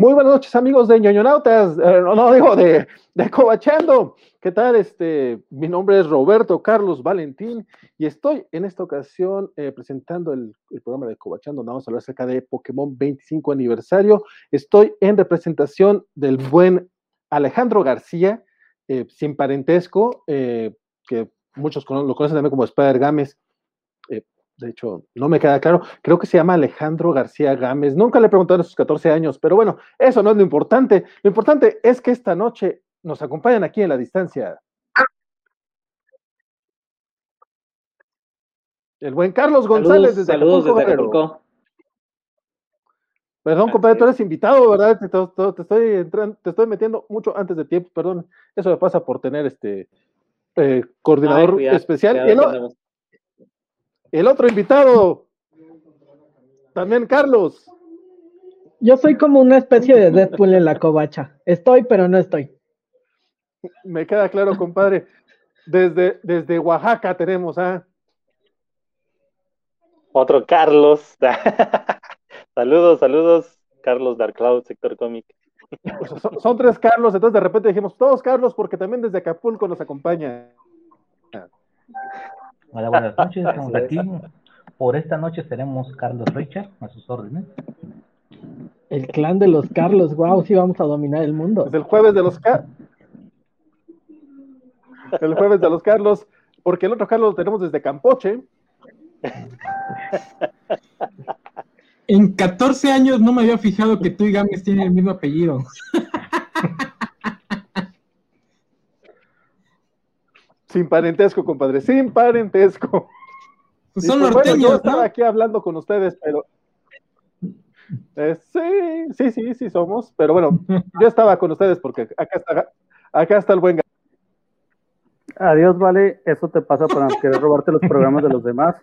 Muy buenas noches, amigos de ñoñonautas, eh, no, no digo de, de Cobachando. ¿Qué tal? Este, mi nombre es Roberto Carlos Valentín y estoy en esta ocasión eh, presentando el, programa de Cobachando. Vamos a hablar acerca de Pokémon 25 aniversario. Estoy en representación del buen Alejandro García, eh, sin parentesco, que muchos lo conocen también como Spider Games de hecho, no me queda claro, creo que se llama Alejandro García Gámez, nunca le he preguntado en sus 14 años, pero bueno, eso no es lo importante, lo importante es que esta noche nos acompañan aquí en la distancia. El buen Carlos González desde saludos Desde Acapulco. Perdón, compadre, tú eres invitado, ¿verdad? Te, te, estoy entrando, te estoy metiendo mucho antes de tiempo, perdón. Eso me pasa por tener este eh, coordinador Ay, especial. Cuidado, el otro invitado, también Carlos. Yo soy como una especie de Deadpool en la covacha. Estoy, pero no estoy. Me queda claro, compadre. Desde, desde Oaxaca tenemos a. ¿ah? Otro Carlos. saludos, saludos. Carlos Dark Cloud, sector cómic. Son, son, tres Carlos, entonces de repente dijimos todos Carlos, porque también desde Acapulco nos acompaña. Hola, buenas noches, estamos aquí. Por esta noche tenemos Carlos Richard a sus órdenes. El clan de los Carlos, wow, sí vamos a dominar el mundo. Es el jueves de los Carlos. El jueves de los Carlos, porque el otro Carlos lo tenemos desde Campoche. En 14 años no me había fijado que tú y Gámez tienen el mismo apellido. Sin parentesco, compadre, sin parentesco. Pues son pues, norteños, bueno, yo estaba aquí hablando con ustedes, pero. Eh, sí, sí, sí, sí somos. Pero bueno, yo estaba con ustedes porque acá está, acá está el buen. Adiós, vale. Eso te pasa para querer robarte los programas de los demás.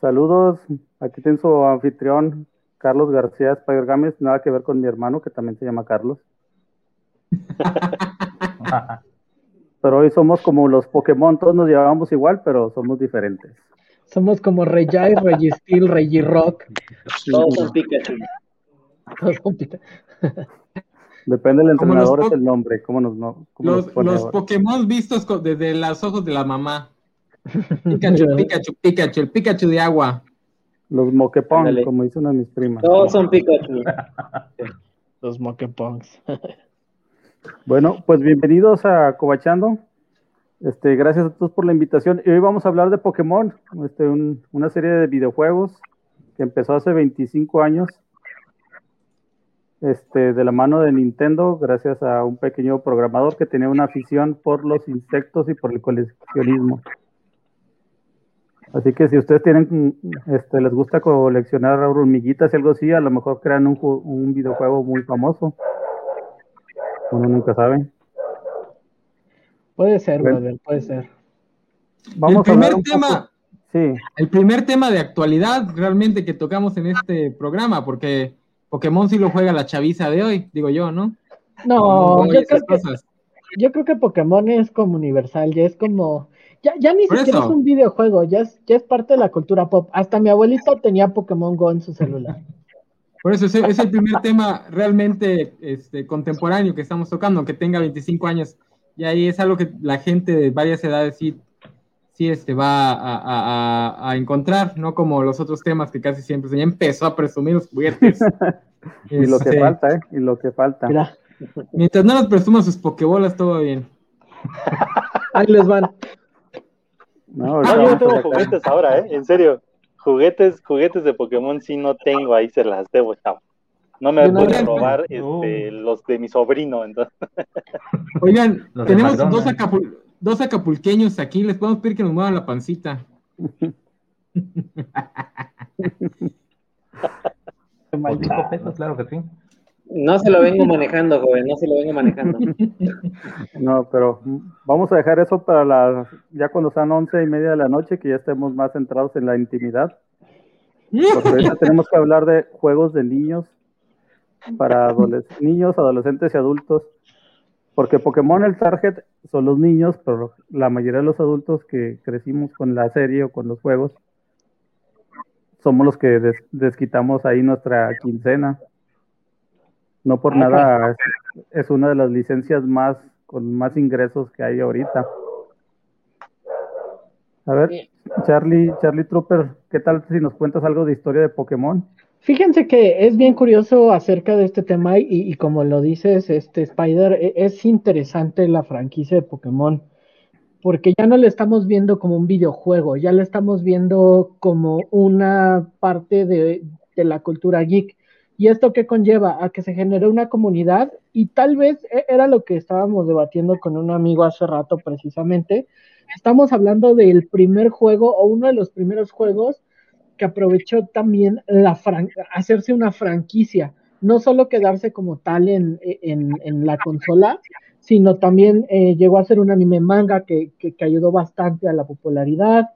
Saludos. Aquí tiene su anfitrión, Carlos García Spider Gámez. Nada que ver con mi hermano, que también se llama Carlos. pero hoy somos como los Pokémon, todos nos llevamos igual, pero somos diferentes. Somos como Reggie, Registeel, Regirock. Todos son Pikachu. Todos son Pikachu. Depende del entrenador, es el nombre. ¿Cómo nos, no, cómo los, nos los Pokémon vistos desde los ojos de la mamá. Pikachu, Pikachu, Pikachu, el Pikachu de agua. Los Mokepong, como dice una de mis primas. Todos son Pikachu. los Mokepongs. Bueno, pues bienvenidos a Cobachando. Este, gracias a todos por la invitación. Y hoy vamos a hablar de Pokémon, este, una serie de videojuegos que empezó hace 25 años, este, de la mano de Nintendo, gracias a un pequeño programador que tenía una afición por los insectos y por el coleccionismo. Así que si ustedes tienen, este, les gusta coleccionar hormiguitas y algo así, a lo mejor crean un, un videojuego muy famoso. Uno nunca sabe. Puede ser, brother, puede ser. Vamos el primer tema, sí. el primer tema de actualidad realmente que tocamos en este programa, porque Pokémon sí lo juega la chaviza de hoy, digo yo, ¿no? No, yo creo, que, yo creo, que, Pokémon es como universal, ya es como, ya, ya ni siquiera es un videojuego, ya es, ya es parte de la cultura pop. Hasta mi abuelito tenía Pokémon Go en su celular. Por eso es, el primer tema realmente este, contemporáneo que estamos tocando, aunque tenga 25 años. Y ahí es algo que la gente de varias edades sí, sí este, va a, encontrar, no como los otros temas que casi siempre se ya empezó a presumir los juguetes. y lo que este, falta, ¿eh? Y lo que falta. Mientras no nos presuman sus pokebolas, todo bien. Ahí les van. No, yo no tengo juguetes ahora, ¿eh? En serio juguetes, juguetes de Pokémon sí no tengo, ahí se las debo, chavo. No me pueden robar este, los de mi sobrino, entonces. Oigan, tenemos dos, dos, acapulqueños aquí, les podemos pedir que nos muevan la pancita. claro que sí. No se lo vengo manejando, joven, no se lo vengo manejando. No, pero vamos a dejar eso para la, ya cuando sean once y media de la noche, que ya estemos más centrados en la intimidad. Porque ahorita tenemos que hablar de juegos de niños para niños, adolescentes y adultos. Porque Pokémon el target son los niños, pero la mayoría de los adultos que crecimos con la serie o con los juegos somos los que desquitamos ahí nuestra quincena No por nada es, una de las licencias más con más ingresos que hay ahorita. A ver, Charlie, Charlie Trooper, ¿qué tal si nos cuentas algo de historia de Pokémon? Fíjense que es bien curioso acerca de este tema y, como lo dices, este Spider, e, es interesante la franquicia de Pokémon porque ya no le estamos viendo como un videojuego, ya le estamos viendo como una parte de, la cultura geek. ¿Y esto qué conlleva? A que se genere una comunidad y tal vez e, era lo que estábamos debatiendo con un amigo hace rato precisamente. Estamos hablando del primer juego o uno de los primeros juegos que aprovechó también la hacerse una franquicia, no solo quedarse como tal en, en la consola, sino también eh, llegó a ser un anime manga que, ayudó bastante a la popularidad.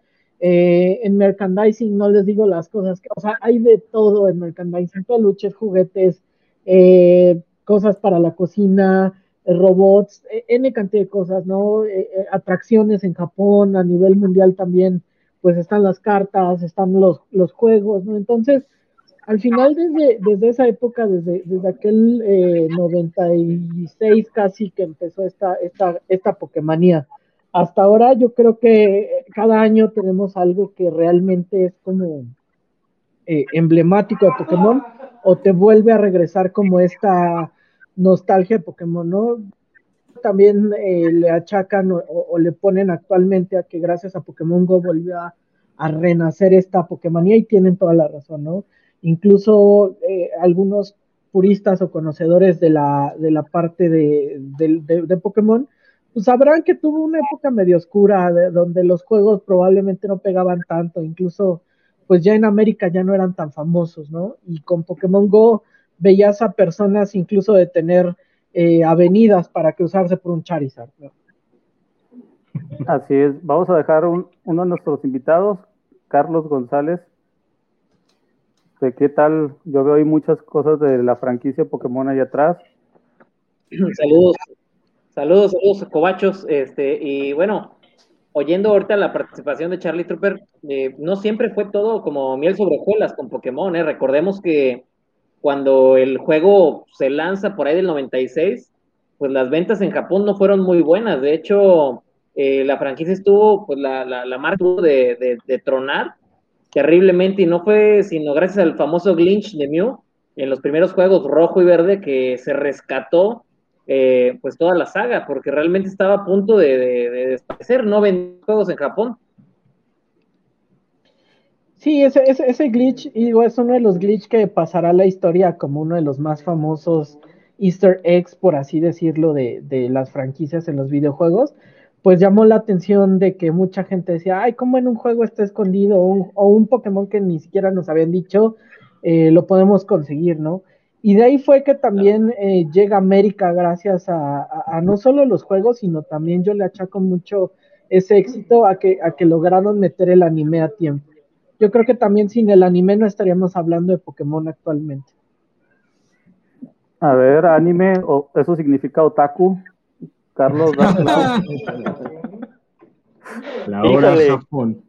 Eh, en merchandising no les digo las cosas, que, o sea, hay de todo en merchandising, peluches, juguetes, eh, cosas para la cocina, robots, N cantidad de cosas, ¿no? atracciones en Japón, a nivel mundial también, pues están las cartas, están los, los juegos, ¿no? Entonces, al final, desde, desde esa época, desde, desde aquel eh, 96 casi que empezó esta, esta, esta Pokémonía, hasta ahora yo creo que cada año tenemos algo que realmente es como eh, emblemático de Pokémon o te vuelve a regresar como esta nostalgia de Pokémon, ¿no? También eh, le achacan o, le ponen actualmente a que gracias a Pokémon Go volvió a, renacer esta Pokémonía y tienen toda la razón, ¿no? Incluso eh, algunos puristas o conocedores de la, de la parte de, de, Pokémon, pues sabrán que tuvo una época medio oscura, donde los juegos probablemente no pegaban tanto, incluso pues ya en América ya no eran tan famosos, ¿no? Y con Pokémon Go veías a personas incluso de tener eh, avenidas para cruzarse por un Charizard. Así es, vamos a dejar uno de nuestros invitados, Carlos González, ¿Qué tal? Yo veo ahí muchas cosas de la franquicia Pokémon ahí atrás. Saludos, saludos, saludos, cobachos. Este, y bueno, oyendo ahorita la participación de Charlie Trooper, eh, no siempre fue todo como miel sobre hojuelas con Pokémon. ¿eh? Recordemos que cuando el juego se lanza por ahí del 96, pues las ventas en Japón no fueron muy buenas. De hecho, eh, la franquicia estuvo, pues la, la, la marca de, de tronar terriblemente y no fue sino gracias al famoso glitch de Mew en los primeros juegos rojo y verde que se rescató eh, pues toda la saga porque realmente estaba a punto de, desaparecer, no ven juegos en Japón. Sí, ese, ese, glitch es uno de los glitch que pasará a la historia como uno de los más famosos easter eggs, por así decirlo, de, de las franquicias en los videojuegos pues llamó la atención de que mucha gente decía, ay, ¿cómo en un juego está escondido? O un, Pokémon que ni siquiera nos habían dicho, eh, lo podemos conseguir, ¿no? Y de ahí fue que también eh, llega América gracias a, no solo los juegos, sino también yo le achaco mucho ese éxito a que, a que lograron meter el anime a tiempo. Yo creo que también sin el anime no estaríamos hablando de Pokémon actualmente. A ver, anime, o eso significa otaku. Carlos La hora Japón.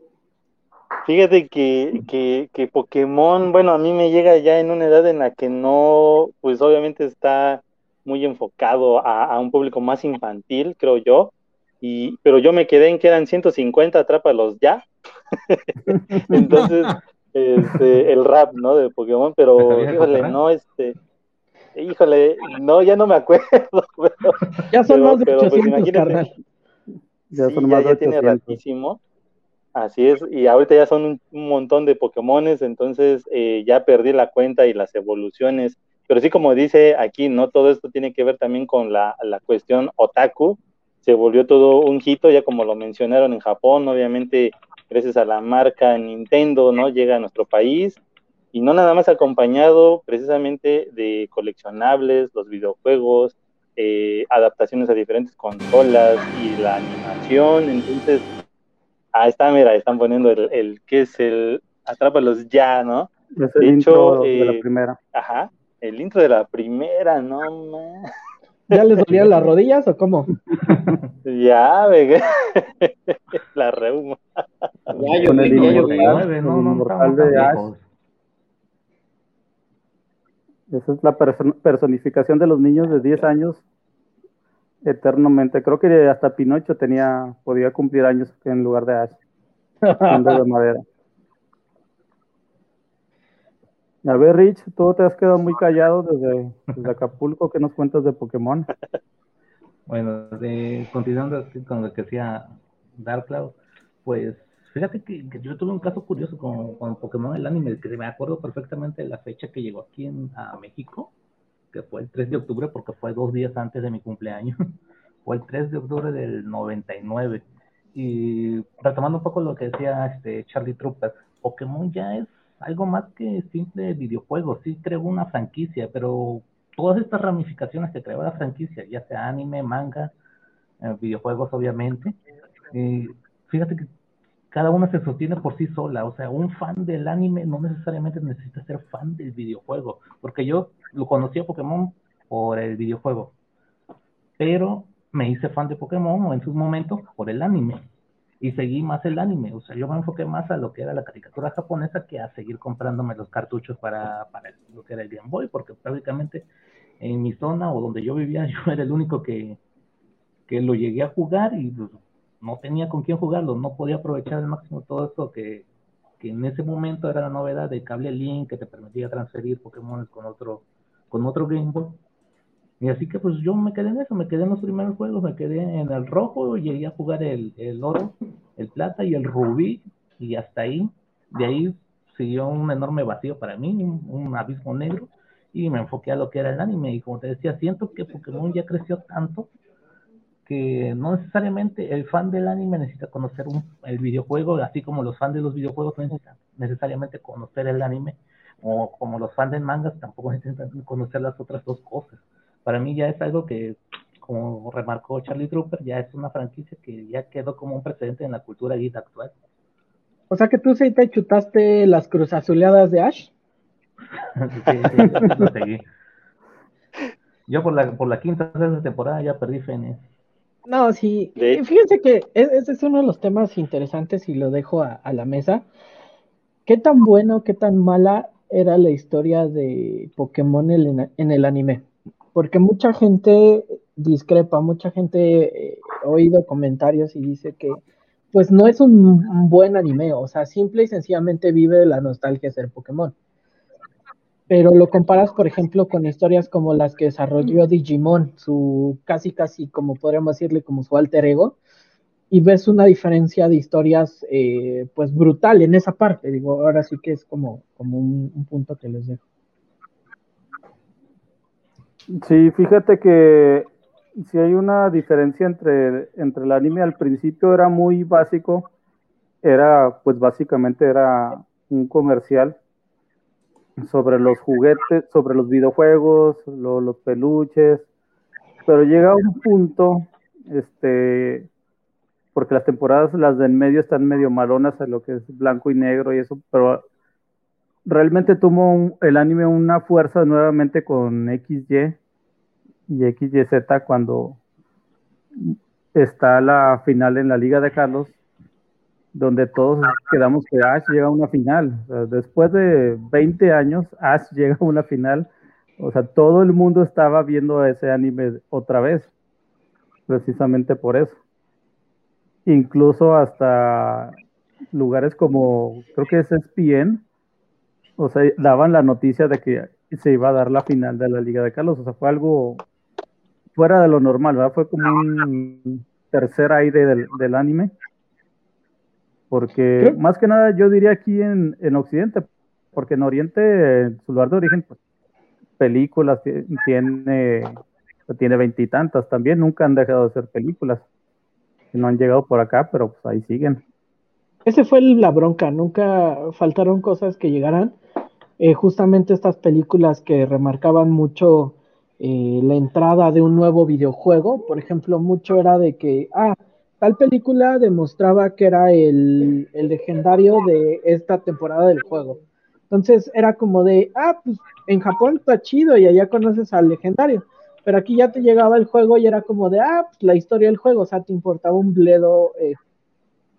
Fíjate que, que, que, Pokémon, bueno, a mí me llega ya en una edad en la que no, pues obviamente está muy enfocado a, un público más infantil, creo yo, y, pero yo me quedé en que eran 150, atrápalos ya. Entonces, este, el rap, ¿no? De Pokémon, pero, híjole, no, este, Híjole, no, ya no me acuerdo. ya son más de 800, pues, carnal. Ya son más ya, tiene ratísimo. Así es, y ahorita ya son un, montón de Pokémones, entonces eh, ya perdí la cuenta y las evoluciones. Pero sí, como dice aquí, ¿no? Todo esto tiene que ver también con la, la cuestión otaku. Se volvió todo un hito, ya como lo mencionaron en Japón, obviamente gracias a la marca Nintendo, ¿no? Llega a nuestro país y no nada más acompañado precisamente de coleccionables, los videojuegos, eh, adaptaciones a diferentes consolas y la animación. Entonces, ahí está, mira, están poniendo el, el que es el Atrápalos ya, ¿no? Es el intro de la eh, primera. Ajá, el intro de la primera, no ¿Ya les dolían las rodillas o cómo? ya, venga. la reuma. Ya, yo, Con el yo, no, no, no, Esa es la personificación de los niños de 10 años eternamente. Creo que hasta Pinocho tenía, podía cumplir años en lugar de Ash. de madera. A ver, Rich, tú te has quedado muy callado desde, Acapulco. ¿Qué nos cuentas de Pokémon? Bueno, continuando con lo que decía Dark Cloud, pues fíjate que, yo tuve un caso curioso con, con, Pokémon el anime, que me acuerdo perfectamente de la fecha que llegó aquí en, a México, que fue el 3 de octubre, porque fue dos días antes de mi cumpleaños. fue el 3 de octubre del 99. Y retomando un poco lo que decía este Charlie Trooper, Pokémon ya es algo más que simple videojuego, sí creó una franquicia, pero todas estas ramificaciones que creó la franquicia, ya sea anime, manga, eh, videojuegos obviamente, eh, fíjate que cada una se sostiene por sí sola, o sea, un fan del anime no necesariamente necesita ser fan del videojuego, porque yo lo conocí a Pokémon por el videojuego, pero me hice fan de Pokémon en su momento por el anime y seguí más el anime, o sea, yo me enfoqué más a lo que era la caricatura japonesa que a seguir comprándome los cartuchos para, para lo que era el Game Boy, porque prácticamente en mi zona o donde yo vivía yo era el único que, que lo llegué a jugar y pues, no tenía con quién jugarlo, no podía aprovechar al máximo todo esto que, que en ese momento era la novedad de cable link que te permitía transferir Pokémon con otro, con otro Game Boy. Y así que pues yo me quedé en eso, me quedé en los primeros juegos, me quedé en el rojo, llegué a jugar el, el oro, el plata y el rubí, y hasta ahí, de ahí siguió un enorme vacío para mí, un, abismo negro, y me enfoqué a lo que era el anime, y como te decía, siento que Pokémon ya creció tanto que no necesariamente el fan del anime necesita conocer un, el videojuego, así como los fans de los videojuegos no necesitan necesariamente conocer el anime, o como los fans del mangas tampoco necesitan conocer las otras dos cosas para mí ya es algo que, como remarcó Charlie Trooper, ya es una franquicia que ya quedó como un precedente en la cultura geek actual. O sea que tú sí te chutaste las cruzazuleadas de Ash. sí, lo seguí. Yo por la, por la quinta de temporada ya perdí Fenes. No, sí. Fíjense que e, ese es uno de los temas interesantes y lo dejo a, la mesa. ¿Qué tan bueno, qué tan mala era la historia de Pokémon en el anime? porque mucha gente discrepa, mucha gente eh, ha oído comentarios y dice que pues no es un, buen anime, o sea, simple y sencillamente vive de la nostalgia de ser Pokémon. Pero lo comparas, por ejemplo, con historias como las que desarrolló Digimon, su casi casi como podríamos decirle como su alter ego, y ves una diferencia de historias eh, pues brutal en esa parte. Digo, ahora sí que es como, como un punto que les dejo. Sí, fíjate que si hay una diferencia entre, entre el anime al principio era muy básico, era pues básicamente era un comercial sobre los juguetes, sobre los videojuegos, los peluches, pero llega un punto, este, porque las temporadas, las de en medio están medio malonas a lo que es blanco y negro y eso, pero realmente tomó el anime una fuerza nuevamente con XY y XYZ cuando está la final en la Liga de Carlos, donde todos quedamos que Ash llega a una final. después de 20 años, Ash llega a una final. O sea, todo el mundo estaba viendo ese anime otra vez, precisamente por eso. Incluso hasta lugares como, creo que es ESPN, o sea, daban la noticia de que se iba a dar la final de la Liga de Carlos. O sea, fue algo fuera de lo normal, ¿verdad? Fue como un tercer aire del, anime. Porque más que nada yo diría aquí en, Occidente, porque en Oriente, en su lugar de origen, pues, películas tiene tiene veintitantas también, nunca han dejado de ser películas. No han llegado por acá, pero pues ahí siguen. Ese fue la bronca, nunca faltaron cosas que llegaran. Eh, justamente estas películas que remarcaban mucho eh, la entrada de un nuevo videojuego. Por ejemplo, mucho era de que, ah, tal película demostraba que era el, legendario de esta temporada del juego. Entonces era como de, ah, pues en Japón está chido y allá conoces al legendario. Pero aquí ya te llegaba el juego y era como de, ah, pues la historia del juego, o sea, te importaba un bledo. Eh,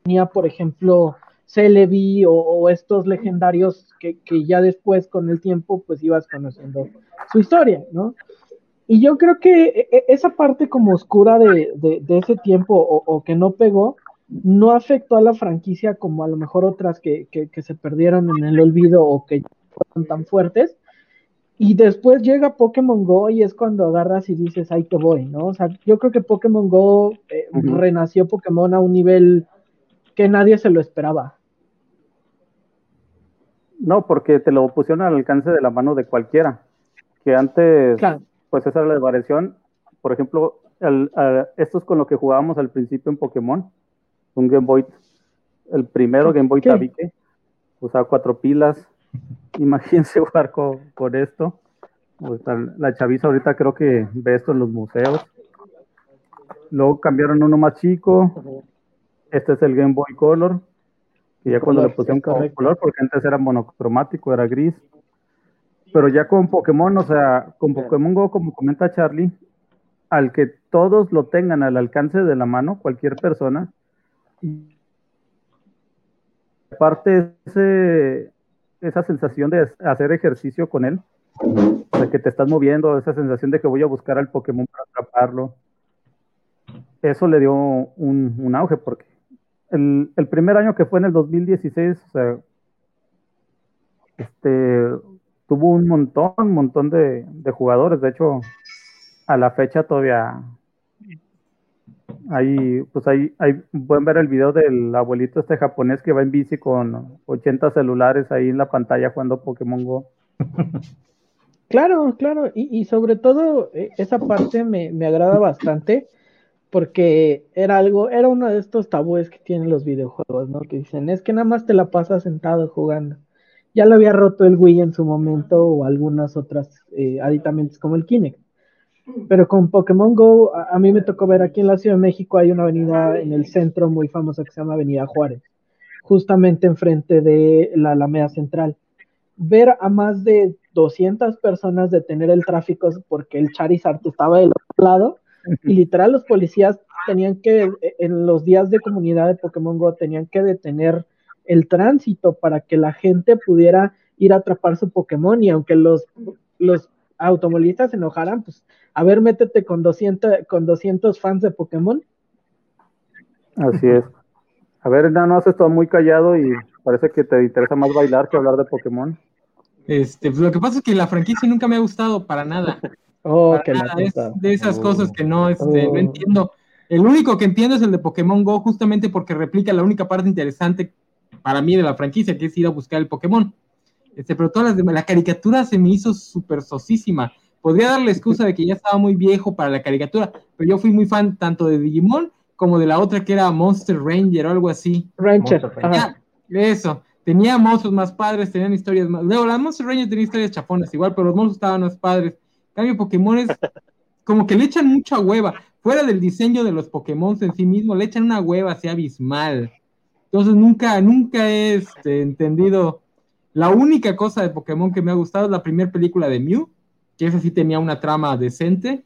tenía, por ejemplo, Celebi o, estos legendarios que, ya después con el tiempo pues ibas conociendo su historia, ¿no? Y yo creo que e, e, esa parte como oscura de, ese tiempo o, que no pegó, no afectó a la franquicia como a lo mejor otras que, que se perdieron en el olvido o que fueron tan fuertes, y después llega Pokémon Go y es cuando agarras y dices, ahí te voy, ¿no? O sea, yo creo que Pokémon Go eh, renació Pokémon a un nivel que nadie se lo esperaba. No, porque te lo pusieron al alcance de la mano de cualquiera. Que antes, pues esa era la variación. Por ejemplo, esto es con lo que jugábamos al principio en Pokémon. Un Game Boy, el primero Game Boy Tabique, usaba cuatro pilas, imagínense jugar con, esto. la chaviza ahorita creo que ve esto en los museos. Luego cambiaron uno más chico. Este es el Game Boy Color. Y ya cuando le pusieron color, porque antes era monocromático, era gris. Pero ya con Pokémon, o sea, con Pokémon Go, como comenta Charlie, al que todos lo tengan al alcance de la mano, cualquier persona. Aparte, ese, esa sensación de hacer ejercicio con él, de que te estás moviendo, esa sensación de que voy a buscar al Pokémon para atraparlo. Eso le dio un, auge, porque el, primer año que fue en el 2016, o sea, este, tuvo un montón, montón de, jugadores. De hecho, a la fecha todavía Ahí, pues ahí pueden ver el video del abuelito este japonés que va en bici con 80 celulares ahí en la pantalla jugando Pokémon Go. Claro, claro, y, sobre todo eh, esa parte me, agrada bastante porque era algo, era uno de estos tabúes que tienen los videojuegos, ¿no? Que dicen, es que nada más te la pasas sentado jugando. Ya lo había roto el Wii en su momento o algunas otras eh, aditamentos como el Kinect. Pero con Pokémon Go, a, mí me tocó ver aquí en la Ciudad de México hay una avenida en el centro muy famosa que se llama Avenida Juárez, justamente enfrente de la Alameda Central. Ver a más de 200 personas detener el tráfico porque el Charizard estaba del otro lado y literal los policías tenían que, en los días de comunidad de Pokémon Go, tenían que detener el tránsito para que la gente pudiera ir a atrapar su Pokémon y aunque los, los automovilistas se enojaran, pues a ver, métete con 200, con 200 fans de Pokémon. Así es. A ver, no, no has estado muy callado y parece que te interesa más bailar que hablar de Pokémon. Este, pues lo que pasa es que la franquicia nunca me ha gustado para nada. Oh, que Es de esas cosas que no, este, no oh. entiendo. El único que entiendo es el de Pokémon Go, justamente porque replica la única parte interesante para mí de la franquicia, que es ir a buscar el Pokémon. Este, pero todas las demás, la caricatura se me hizo súper sosísima. Podría dar la excusa de que ya estaba muy viejo para la caricatura, pero yo fui muy fan tanto de Digimon como de la otra que era Monster Ranger o algo así. Ranger. eso. Tenía monstruos más padres, tenían historias más. Luego, la Monster Ranger tenía historias chafonas igual, pero los monstruos estaban más padres. En cambio, Pokémon es como que le echan mucha hueva. Fuera del diseño de los Pokémon en sí mismo, le echan una hueva así abismal. Entonces nunca, nunca he este, entendido. La única cosa de Pokémon que me ha gustado es la primera película de Mew, que esa sí tenía una trama decente,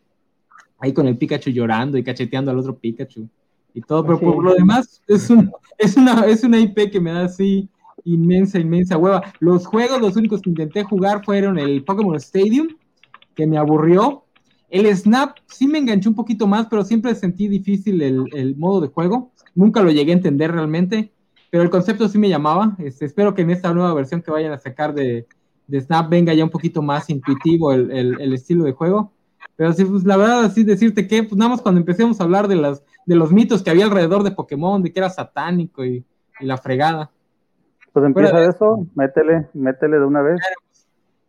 ahí con el Pikachu llorando y cacheteando al otro Pikachu y todo, pero por lo demás es, un, es, una, es una IP que me da así inmensa, inmensa hueva. Los juegos, los únicos que intenté jugar fueron el Pokémon Stadium, que me aburrió. El Snap sí me enganchó un poquito más, pero siempre sentí difícil el, el modo de juego. Nunca lo llegué a entender realmente, pero el concepto sí me llamaba. Este, espero que en esta nueva versión que vayan a sacar de, de Snap venga ya un poquito más intuitivo el, estilo de juego. Pero sí, pues la verdad, así decirte que, pues nada más cuando empecemos a hablar de, las, de los mitos que había alrededor de Pokémon, de que era satánico y, la fregada. Pues empieza eso, métele, métele de una vez.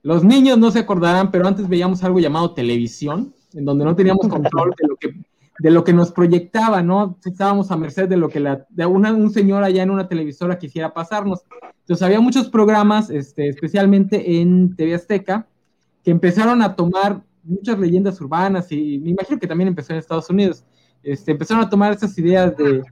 Los niños no se acordarán, pero antes veíamos algo llamado televisión, en donde no teníamos control de lo que, de lo que nos proyectaba, ¿no? Estábamos a merced de lo que la, de una, un señor allá en una televisora quisiera pasarnos. Entonces había muchos programas, este, especialmente en TV Azteca, que empezaron a tomar muchas leyendas urbanas y me imagino que también empezó en Estados Unidos. Este, empezaron a tomar esas ideas de,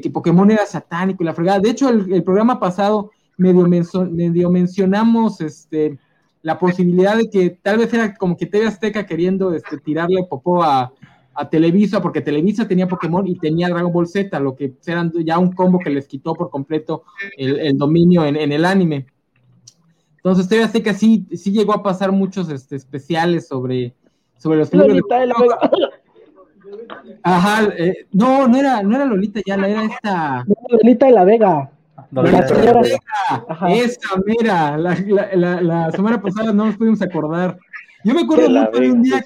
que Pokémon era satánico y la fregada. De hecho, el, programa pasado medio, medio mencionamos este, la posibilidad de que tal vez era como que TV Azteca queriendo este, tirarle popó a, a Televisa, porque Televisa tenía Pokémon y tenía Dragon Ball Z, lo que eran ya un combo que les quitó por completo el, dominio en, el anime. Entonces, TV Azteca sí, sí llegó a pasar muchos este, especiales sobre, sobre los Lolita de la Vega. Ajá, eh, no, no era, no era Lolita ya, era esta. Lolita de la Vega. esa, mira, la, la, la, semana pasada no nos pudimos acordar. Yo me acuerdo de, un día,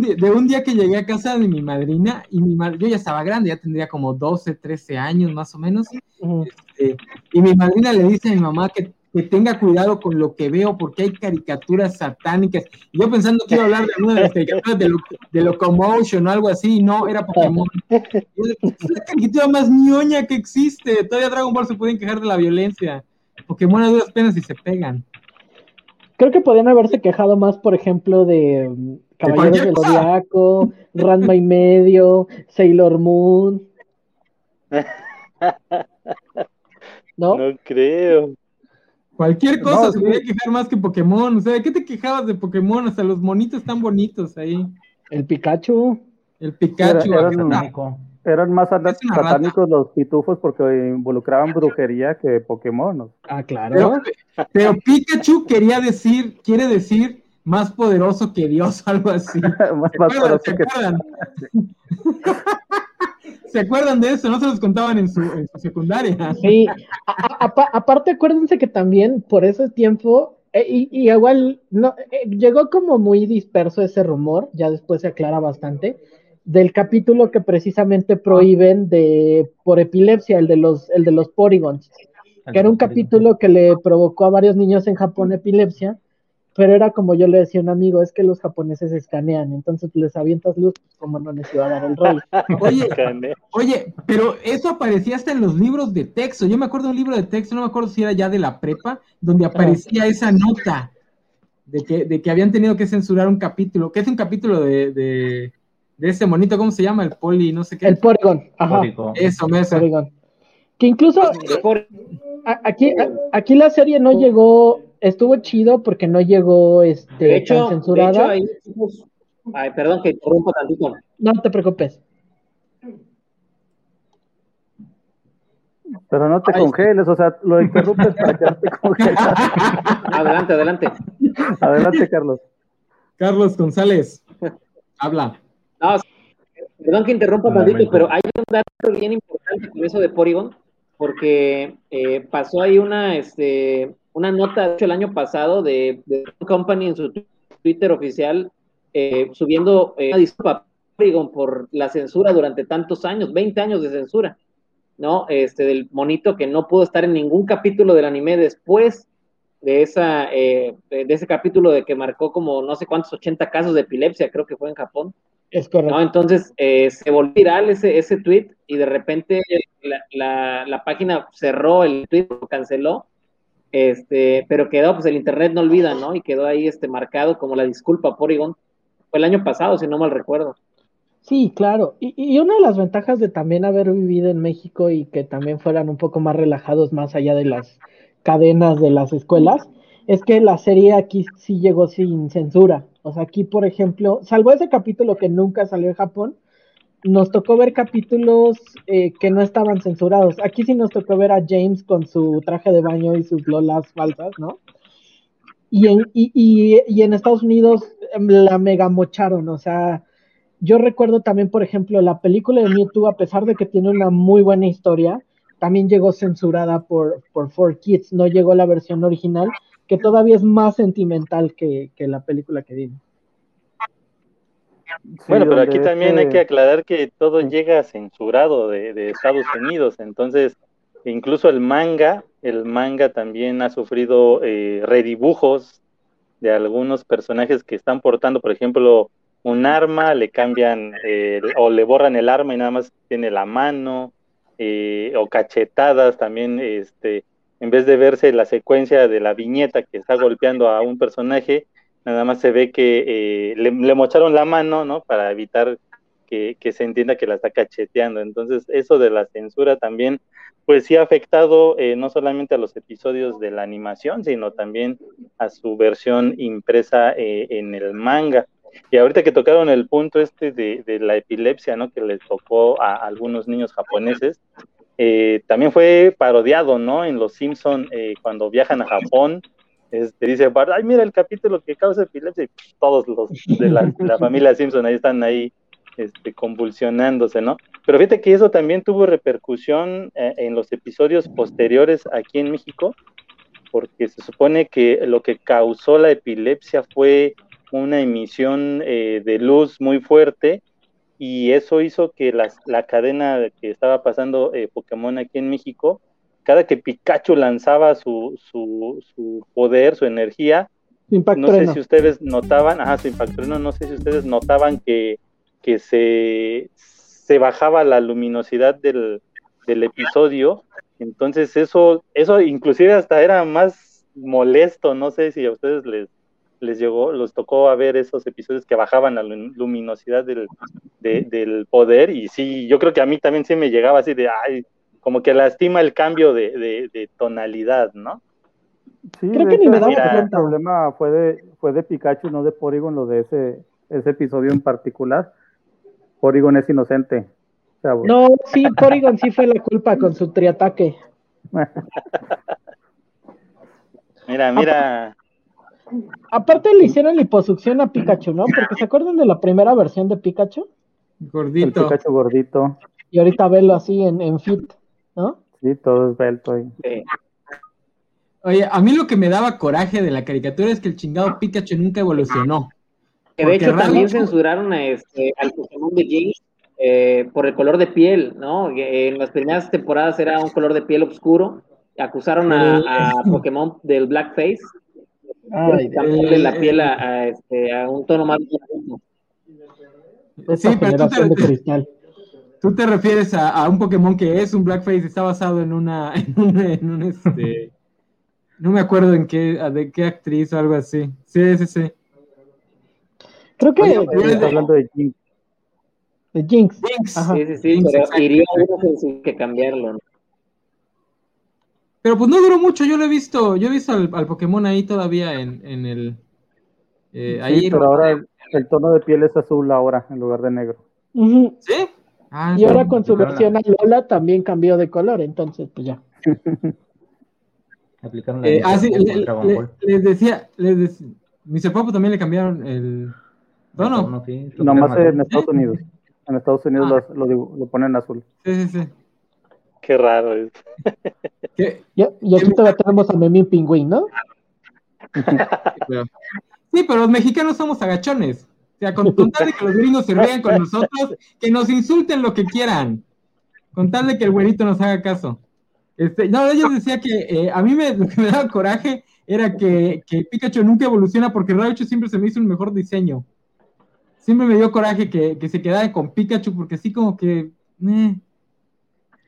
de, un día, que llegué a casa de mi madrina y mi madre, yo ya estaba grande, ya tendría como 12, 13 años más o menos. Este, y mi madrina le dice a mi mamá que, que, tenga cuidado con lo que veo porque hay caricaturas satánicas. Y yo pensando que iba a hablar de una de las caricaturas de, de Locomotion o algo así, no, era Pokémon. Es la caricatura más ñoña que existe. Todavía Dragon Ball se pueden quejar de la violencia. Pokémon a duras penas y se pegan. Creo que podían haberse quejado más, por ejemplo, de Caballeros del Zodiaco, Ranma y medio, Sailor Moon. ¿No? No creo. Cualquier cosa se podía quejar más que Pokémon. O sea, ¿de qué te quejabas de Pokémon? Hasta los monitos están bonitos ahí. El Pikachu. El Pikachu. Era, eran más satánicos los pitufos porque involucraban brujería que Pokémon. Ah, claro. Pero, Pikachu quería decir, quiere decir más poderoso que Dios, algo así. más, poderoso ¿Se acuerdan? ¿Se acuerdan de eso? No se los contaban en su, secundaria. Sí, aparte acuérdense que también por ese tiempo, eh, y, igual no, eh, llegó como muy disperso ese rumor, ya después se aclara bastante, del capítulo que precisamente prohíben de por epilepsia, el de los, el de los Porygons, que era un capítulo que le provocó a varios niños en Japón epilepsia, pero era como yo le decía a un amigo, es que los japoneses escanean, entonces les avientas luz, pues, como no les iba a dar el rol. Oye, oye, pero eso aparecía hasta en los libros de texto. Yo me acuerdo de un libro de texto, no me acuerdo si era ya de la prepa, donde aparecía esa nota de que, de que habían tenido que censurar un capítulo, que es un capítulo de de ese monito, ¿cómo se llama? El poli, no sé qué. El Porygon, ajá. Eso, me Porygon. Que incluso aquí, aquí la serie no llegó, estuvo chido porque no llegó este, de hecho, censurada. De hecho, ay, perdón que interrumpo tantito. No te preocupes. Pero no te congeles, o sea, lo interrumpes para que no te congeles. Adelante, adelante. Adelante, Carlos. Carlos González, habla. No, perdón que interrumpa, ah, pero hay un dato bien importante con eso de Porygon, porque eh, pasó ahí una, este, una nota, hecho, el año pasado de, de Company en su Twitter oficial, eh, subiendo eh, una disculpa por la censura durante tantos años, 20 años de censura, ¿no? Este, del monito que no pudo estar en ningún capítulo del anime después de, esa, de ese capítulo de que marcó como no sé cuántos 80 casos de epilepsia, creo que fue en Japón. Es correcto. Entonces eh, se volvió viral ese, ese tweet y de repente la, la, página cerró el tweet, lo canceló, este, pero quedó, pues el internet no olvida, ¿no? Y quedó ahí este marcado como la disculpa Porygon. Fue el año pasado, si no mal recuerdo. Sí, claro. Y, y, una de las ventajas de también haber vivido en México y que también fueran un poco más relajados más allá de las cadenas de las escuelas, es que la serie aquí sí llegó sin censura. O sea, aquí, por ejemplo, salvo ese capítulo que nunca salió en Japón, nos tocó ver capítulos eh, que no estaban censurados. Aquí sí nos tocó ver a James con su traje de baño y sus lolas falsas, ¿no? Y en, Estados Unidos em, la mega mocharon, o sea, yo recuerdo también, por ejemplo, la película de Mewtwo, a pesar de que tiene una muy buena historia, también llegó censurada por, por 4Kids, no llegó la versión original, que todavía es más sentimental que, la película que vimos. bueno, pero aquí también hay que aclarar que todo llega censurado de, Estados Unidos, entonces incluso el manga, el manga también ha sufrido eh, redibujos de algunos personajes que están portando, por ejemplo, un arma, le cambian eh, o le borran el arma y nada más tiene la mano, eh, o cachetadas también, este, en vez de verse la secuencia de la viñeta que está golpeando a un personaje, nada más se ve que eh, le, mocharon la mano, ¿no? Para evitar que, se entienda que la está cacheteando. Entonces, eso de la censura también, pues sí ha afectado eh, no solamente a los episodios de la animación, sino también a su versión impresa eh, en el manga. Y ahorita que tocaron el punto este de, de la epilepsia, ¿no? Que les tocó a algunos niños japoneses, eh, también fue parodiado, ¿no? En Los Simpson eh, cuando viajan a Japón, este, dice ay, mira el capítulo que causa epilepsia, y todos los de la, familia Simpson ahí están ahí este, convulsionándose, ¿no? Pero fíjate que eso también tuvo repercusión eh, en los episodios posteriores aquí en México, porque se supone que lo que causó la epilepsia fue una emisión de luz muy fuerte y eso hizo que la cadena que estaba pasando eh, Pokémon aquí en México, cada que Pikachu lanzaba su, su, su poder, su energía, no sé si ustedes notaban, ajá, su impacto no sé si ustedes notaban que, que se, se bajaba la luminosidad del, del episodio, entonces eso, eso inclusive hasta era más molesto, no sé si a ustedes les, les llegó, los tocó a ver esos episodios que bajaban la luminosidad del, del poder y sí, yo creo que a mí también sí me llegaba así de, ay, como que lastima el cambio de, de, tonalidad, ¿no? Sí, creo que ni me daba El problema fue de, fue de Pikachu, no de Porygon, lo de ese, ese episodio en particular. Porygon es inocente. no, sí, Porygon sí fue la culpa con su triataque. mira, mira. Aparte le hicieron liposucción a Pikachu, ¿no? Porque se acuerdan de la primera versión de Pikachu. Gordito. El Pikachu gordito. Y ahorita verlo así en, en fit, ¿no? Sí, todo esbelto ahí. Oye, a mí lo que me daba coraje de la caricatura es que el chingado Pikachu nunca evolucionó. Que de hecho también censuraron a este, al Pokémon de James eh, por el color de piel, ¿no? En las primeras temporadas era un color de piel oscuro. Acusaron a, a Pokémon del blackface Ay, cambiarle la piel a, este, a, un tono más Sí, pero tú te, refieres a, un Pokémon que es un Blackface, está basado en una, en un, este, no me acuerdo en qué, de qué actriz o algo así. Sí, sí, sí. Creo que Oye, hablando de Jinx. De Jinx. Sí, sí, sí, pero iría sin que cambiarlo. ¿no? Pero pues no duró mucho, yo lo he visto, yo he visto al, Pokémon ahí todavía en, en el... Eh, ahí pero ahora el, tono de piel es azul ahora, en lugar de negro. ¿Sí? Ah, y ahora con su versión a Lola también cambió de color, entonces pues ya. Aplicaron la eh, ah, sí, les decía, les decía, Mr. Popo también le cambiaron el tono. No, sí, Nomás en Estados Unidos. En Estados Unidos ah. lo, lo, lo, ponen azul. Sí, sí, sí. Qué raro es. Y, aquí todavía tenemos a Memín Pingüín, ¿no? Sí, pero los mexicanos somos agachones. O sea, con, tal de que los gringos se rían con nosotros, que nos insulten lo que quieran. Con tal de que el güerito nos haga caso. Este, no, ellos decía que eh, a mí me, lo que me daba coraje era que, que, Pikachu nunca evoluciona porque Raichu siempre se me hizo un mejor diseño. Siempre me dio coraje que, que se quedara con Pikachu porque así como que... Eh,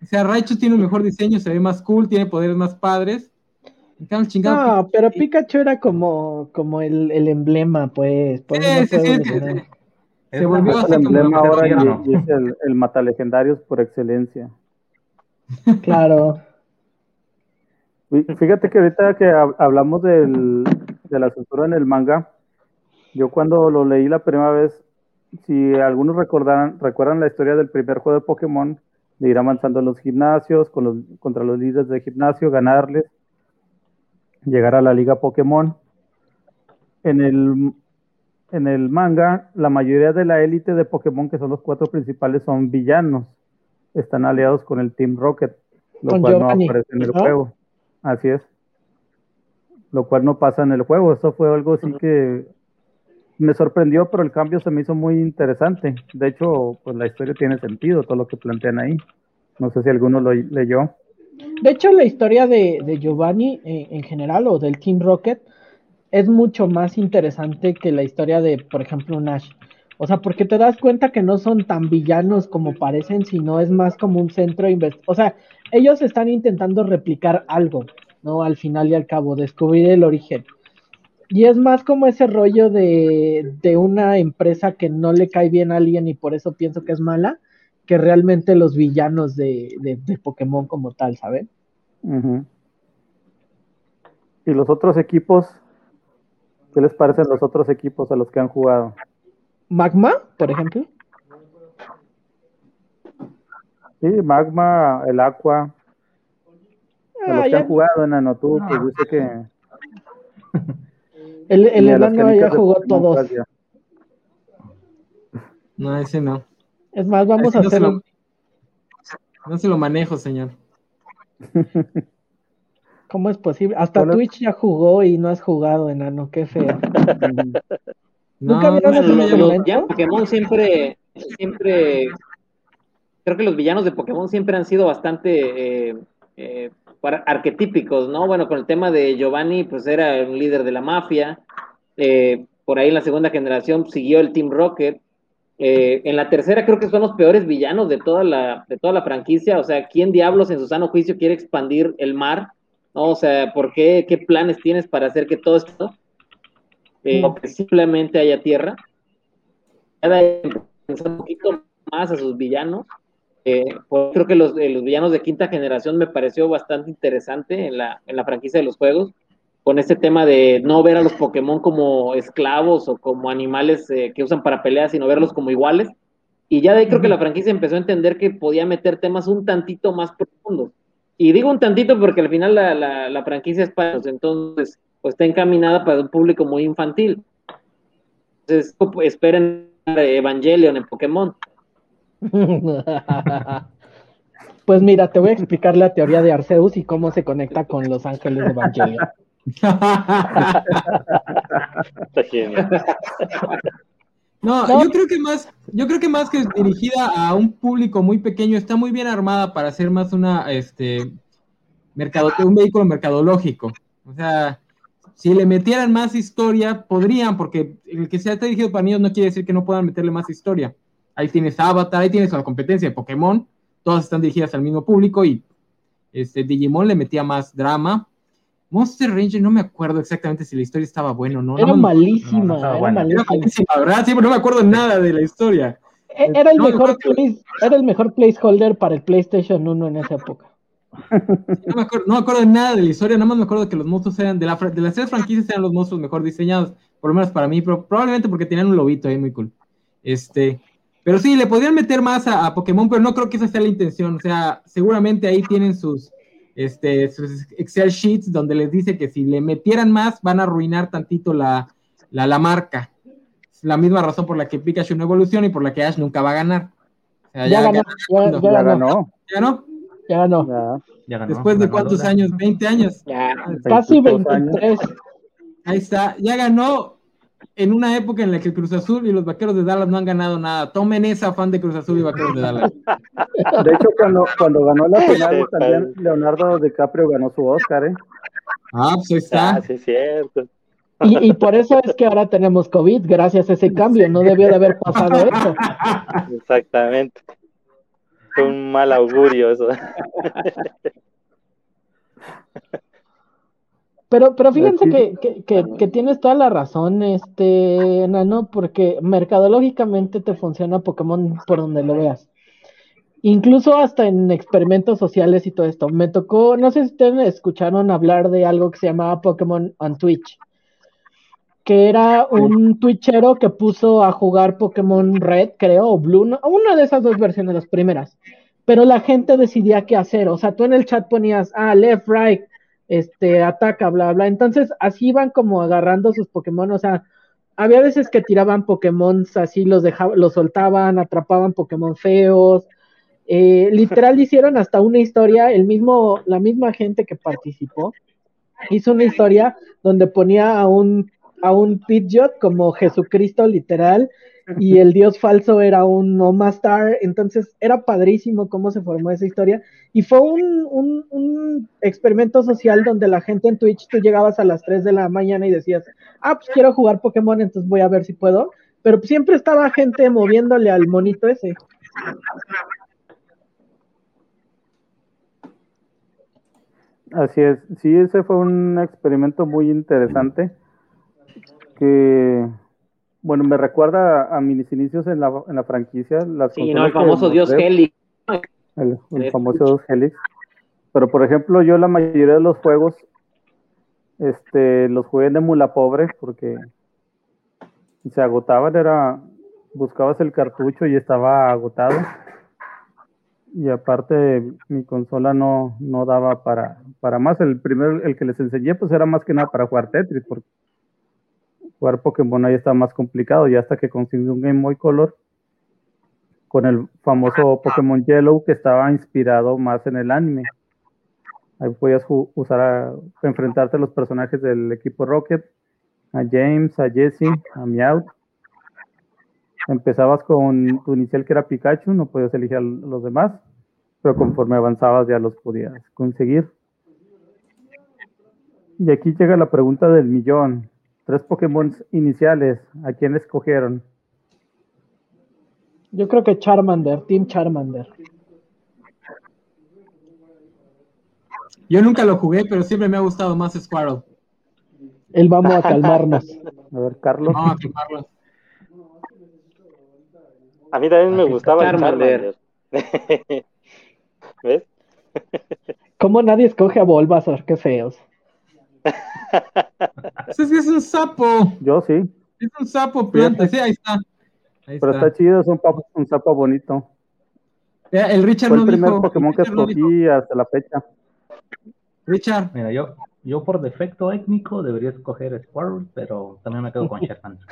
o sea, Raichu tiene un mejor diseño, se ve más cool, tiene poderes más padres. no, pero Pikachu era como, como el, el emblema, pues. sí, sí, sí, Se volvió el emblema ahora y, es el, el matalegendarios por excelencia. Claro. Fíjate que ahorita que hablamos del, de la censura en el manga, yo cuando lo leí la primera vez, si algunos recordan, recuerdan la historia del primer juego de Pokémon, de ir avanzando en los gimnasios, con los, contra los líderes de gimnasio, ganarles, llegar a la liga Pokémon. En el, en el manga, la mayoría de la élite de Pokémon, que son los cuatro principales, son villanos. Están aliados con el Team Rocket, lo cual no aparece en el juego. Así es. Lo cual no pasa en el juego. Eso fue algo así que me sorprendió, pero el cambio se me hizo muy interesante. De hecho, pues la historia tiene sentido, todo lo que plantean ahí. No sé si alguno lo leyó. De hecho, la historia de, Giovanni eh, en general o del Team Rocket es mucho más interesante que la historia de, por ejemplo, Nash. O sea, porque te das cuenta que no son tan villanos como parecen, sino es más como un centro de investigación. O sea, ellos están intentando replicar algo, ¿no? Al final y al cabo, descubrir el origen. Y es más como ese rollo de, una empresa que no le cae bien a alguien y por eso pienso que es mala, que realmente los villanos de, de, Pokémon como tal, ¿saben? ¿Y los otros equipos? ¿Qué les parecen los otros equipos a los que han jugado? Magma, por ejemplo. Sí, Magma, el Aqua. De los ah, que han jugado en Anotu, pues dice que. el el enano ya jugó todos. No, ese no. Es más, vamos a hacerlo. No se lo manejo, señor. ¿Cómo es posible? Hasta Twitch ya jugó y no has jugado, enano, qué feo. ¿Nunca vieron ya Pokémon siempre, siempre, creo que los villanos de Pokémon siempre han sido bastante eh, eh, arquetípicos, ¿no? Bueno, con el tema de Giovanni, pues era un líder de la mafia. Eh, por ahí en la segunda generación siguió el Team Rocket. en la tercera creo que son los peores villanos de toda la, de toda la franquicia. O sea, ¿quién diablos en su sano juicio quiere expandir el mar? ¿no? O sea, ¿por qué, qué planes tienes para hacer que todo esto, eh, que simplemente haya tierra? Cada pensar un poquito más a sus villanos. Eh, pues, creo que los, eh, los, villanos de quinta generación me pareció bastante interesante en la, en la franquicia de los juegos, con este tema de no ver a los Pokémon como esclavos o como animales eh, que usan para peleas, sino verlos como iguales. Y ya de ahí creo que la franquicia empezó a entender que podía meter temas un tantito más profundos. Y digo un tantito porque al final la, la, franquicia es para entonces pues está encaminada para un público muy infantil. Entonces esperen Evangelion en Pokémon. Pues mira, te voy a explicar la teoría de Arceus y cómo se conecta con los ángeles de Evangelion. Está genial. No, yo creo que más, yo creo que más que dirigida a un público muy pequeño, está muy bien armada para ser más una, este, mercado, un vehículo mercadológico. O sea, si le metieran más historia, podrían, porque el que sea dirigido para niños no quiere decir que no puedan meterle más historia. Ahí tienes Avatar, ahí tienes la competencia de Pokémon, todas están dirigidas al mismo público y este Digimon le metía más drama, Monster Ranger no me acuerdo exactamente si la historia estaba buena o no. Era malísima, era, malísima. ¿verdad? Sí, pero no me acuerdo nada de la historia. E, era el, mejor era el mejor placeholder para el PlayStation 1 en esa época. no, me acuerdo, no, me acuerdo, de nada de la historia, nada más me acuerdo que los monstruos eran, de, la, de las tres franquicias eran los monstruos mejor diseñados, por lo menos para mí, pero probablemente porque tenían un lobito ahí muy cool. Este, pero sí, le podrían meter más a, a Pokémon, pero no creo que esa sea la intención, o sea, seguramente ahí tienen sus, este, sus Excel sheets donde les dice que si le metieran más van a arruinar tantito la, la, marca. Es la misma razón por la que Pikachu no evoluciona y por la que Ash nunca va a ganar. ya, ganó, ya, ganó. ¿Ya ganó? Ya ganó. Después de cuántos años, 20 años. Casi 23. Ahí está, ya ganó en una época en la que Cruz Azul y los Vaqueros de Dallas no han ganado nada. Tomen esa fan de Cruz Azul y Vaqueros de Dallas. De hecho, cuando, cuando ganó la final, también Leonardo DiCaprio ganó su Oscar, ¿eh? Ah, pues ahí está. Ah, sí, es cierto. Y, y, por eso es que ahora tenemos COVID, gracias a ese cambio. No debió de haber pasado eso. Exactamente. Fue un mal augurio eso. Pero, pero fíjense que, que, que, tienes toda la razón, este, Nano, porque mercadológicamente te funciona Pokémon por donde lo veas. Incluso hasta en experimentos sociales y todo esto. Me tocó, no sé si ustedes escucharon hablar de algo que se llamaba Pokémon on Twitch, que era un twitchero que puso a jugar Pokémon Red, creo, o Blue, una de esas dos versiones, las primeras. Pero la gente decidía qué hacer. O sea, tú en el chat ponías, ah, left, right, este, ataca, bla, bla. Entonces, así iban como agarrando sus Pokémon, o sea, había veces que tiraban Pokémon así, los dejaban, los soltaban, atrapaban Pokémon feos. Eh, literal hicieron hasta una historia, el mismo, la misma gente que participó, hizo una historia donde ponía a un, a un Pidgeot como Jesucristo literal, y el dios falso era un Omastar, entonces era padrísimo cómo se formó esa historia. Y fue un, un, experimento social donde la gente en Twitch, tú llegabas a las 3 de la mañana y decías, ah, pues quiero jugar Pokémon, entonces voy a ver si puedo, pero siempre estaba gente moviéndole al monito ese. Así es, sí, ese fue un experimento muy interesante que bueno, me recuerda a, mis inicios en la, en la franquicia. Las sí, no, el famoso Dios Helix. El, famoso Dios Helix. Pero, por ejemplo, yo la mayoría de los juegos este, los jugué en emula pobre porque se agotaban, era buscabas el cartucho y estaba agotado. Y aparte mi consola no, no daba para, para más. El primer, el que les enseñé, pues era más que nada para jugar Tetris, porque jugar Pokémon ahí está más complicado. Y hasta que conseguí un Game Boy Color con el famoso Pokémon Yellow que estaba inspirado más en el anime. Ahí podías usar a, enfrentarte a los personajes del equipo Rocket, a James, a Jesse, a Meowth. Empezabas con tu inicial que era Pikachu, no podías elegir a los demás, pero conforme avanzabas ya los podías conseguir. Y aquí llega la pregunta del millón. Tres Pokémon iniciales, ¿a quién escogieron? Yo creo que Charmander, Team Charmander. Yo nunca lo jugué, pero siempre me ha gustado más Squirrel. Él vamos a calmarnos. A ver, Carlos. Vamos a calmarnos. A mí también me gustaba Charmander. ¿Ves? ¿Cómo nadie escoge a Bulbasaur? Qué feos. Ese sí es un sapo. Yo sí. Es un sapo planta. Sí, ahí está. Pero está. chido, es un, un sapo bonito. el Richard Fue el primer dijo, Pokémon que escogí hasta la fecha. Richard. Mira, yo, yo por defecto étnico debería escoger Squirrel, pero también me quedo con Charmander.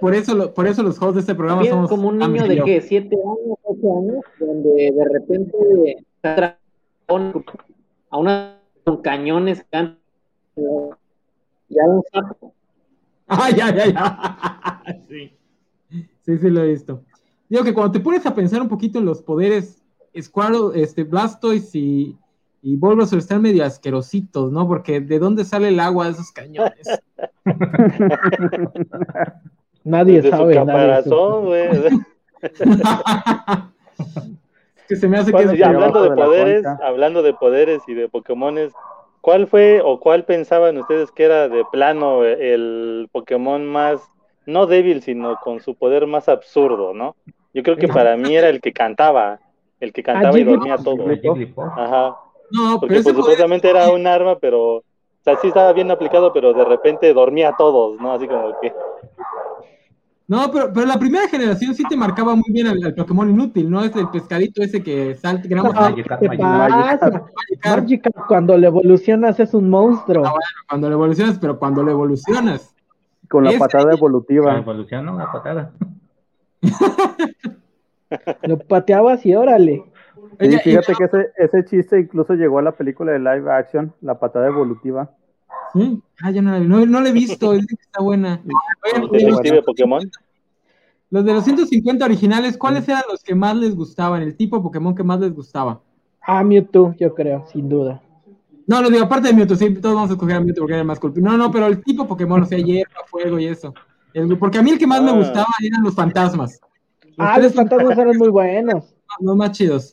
por, eso, por eso los hosts de este programa Bien, somos como un niño de qué, siete años, ocho años, donde de repente a una con cañones ya un sapo. Ay, ay, ay, sí. Sí, sí lo he visto. Digo que cuando te pones a pensar un poquito en los poderes, Squirtle, este, Blastoise y, y Bulbasaur están medio asquerositos, ¿no? Porque ¿de dónde sale el agua de esos cañones? nadie Desde sabe. su caparazón, güey. que se me hace Bueno, que... y hablando de de poderes, hablando de poderes y de Pokémones, ¿cuál fue o cuál pensaban ustedes que era de plano el Pokémon más, no débil, sino con su poder más absurdo, ¿no? Yo creo que para mí era el que cantaba, el que cantaba y Jigglypuff. dormía todo. Jigglypuff. Ajá, No, pero porque pues poder- supuestamente era un arma, pero, o sea, sí estaba bien aplicado, pero de repente dormía a todos, ¿no? Así como que, No, pero, pero la primera generación sí te marcaba muy bien al, al Pokémon inútil, ¿no? Es el pescadito ese que salta, Ah, Magikarp, cuando le evolucionas es un monstruo. Ah, cuando lo evolucionas, pero cuando lo evolucionas. Con la patada evolutiva. evolución, ¿no? La patada. Lo pateabas y órale. Sí, fíjate que ese, ese chiste incluso llegó a la película de live action, la patada evolutiva. ¿Sí? Ah, yo no la vi, no, no la he visto, dicen que está buena. Oigan, los, detective Pokémon. los de los 150 originales, ¿cuáles eran los que más les gustaban? El tipo de Pokémon que más les gustaba. Ah, Mewtwo, yo creo, sin duda. No, lo digo, aparte de Mewtwo, sí, todos vamos a escoger a Mewtwo porque era el más culpable. No, no, pero el tipo Pokémon, o sea, hierba, fuego y eso. El- porque a mí el que más me Ah. gustaba eran los fantasmas. Ah, tres los fantasmas eran muy buenos. Los más chidos.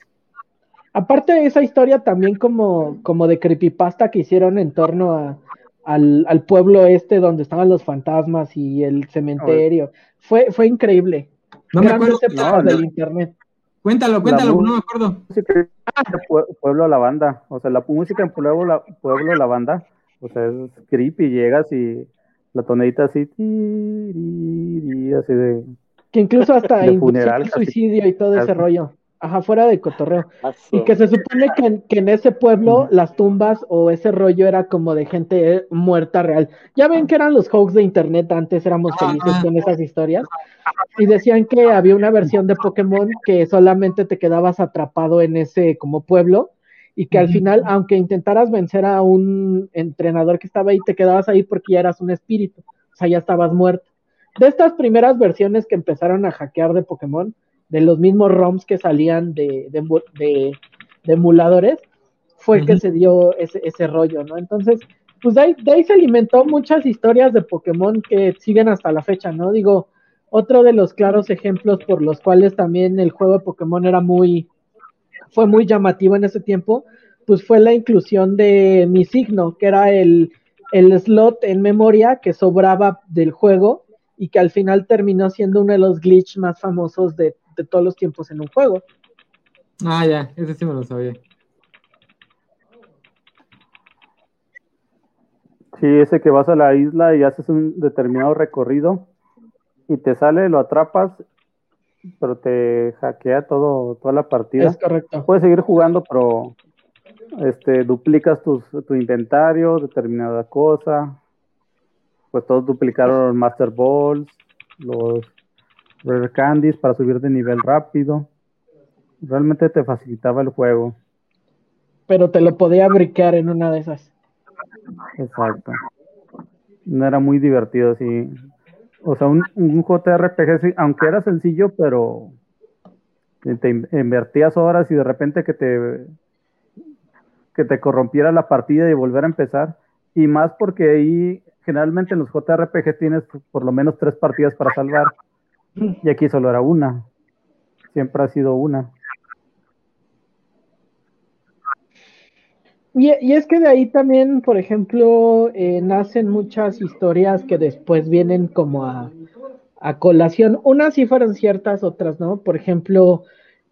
Aparte de esa historia también como, como de creepypasta que hicieron en torno a, al, al pueblo este donde estaban los fantasmas y el cementerio. Fue, fue increíble. No me acuerdo. no, no. del internet. Cuéntalo, cuéntalo, no me acuerdo. Pueblo a la banda, o sea, la música en Pueblo la, Pueblo la banda, o sea, es creepy, llegas y la tonadita así, así de, Que incluso hasta De funeral, suicidio y todo ese rollo. Ajá, fuera de cotorreo. Y que se supone que en, que en ese pueblo las tumbas o ese rollo era como de gente eh, muerta real. Ya ven que eran los hoax de internet, antes éramos felices con esas historias. Y decían que había una versión de Pokémon que solamente te quedabas atrapado en ese como pueblo y que al final, aunque intentaras vencer a un entrenador que estaba ahí, te quedabas ahí porque ya eras un espíritu, o sea, ya estabas muerto. De estas primeras versiones que empezaron a hackear de Pokémon, de los mismos ROMs que salían de, de, emu- de- de emuladores, fue que Ujú. se dio ese, ese rollo, ¿no? Entonces, pues de ahí, de ahí se alimentó muchas historias de Pokémon que siguen hasta la fecha, ¿no? Digo, otro de los claros ejemplos por los cuales también el juego de Pokémon era muy, fue muy llamativo en ese tiempo, pues fue la inclusión de mi signo, que era el, el slot en memoria que sobraba del juego y que al final terminó siendo uno de los glitch más famosos de, de todos los tiempos en un juego. Ah, ya, ese sí me lo sabía. sí, ese que vas a la isla y haces un determinado recorrido y te sale, lo atrapas, pero te hackea todo, toda la partida. Es correcto. Puedes seguir jugando, pero este, duplicas tu inventario, determinada cosa. Pues todos duplicaron los Master Balls, los Rare Candies para subir de nivel rápido. Realmente te facilitaba el juego. Pero te lo podía briquear en una de esas. Exacto. No era muy divertido así. O sea, un, un JRPG, aunque era sencillo, pero te invertías horas y de repente que te que te corrompiera la partida y volver a empezar. Y más porque ahí generalmente en los JRPG tienes por lo menos tres partidas para salvar. Y aquí solo era una. Siempre ha sido una. Y, es que de ahí también, por ejemplo, eh, nacen muchas historias que después vienen como a, a colación. Unas sí fueron ciertas, otras no. Por ejemplo,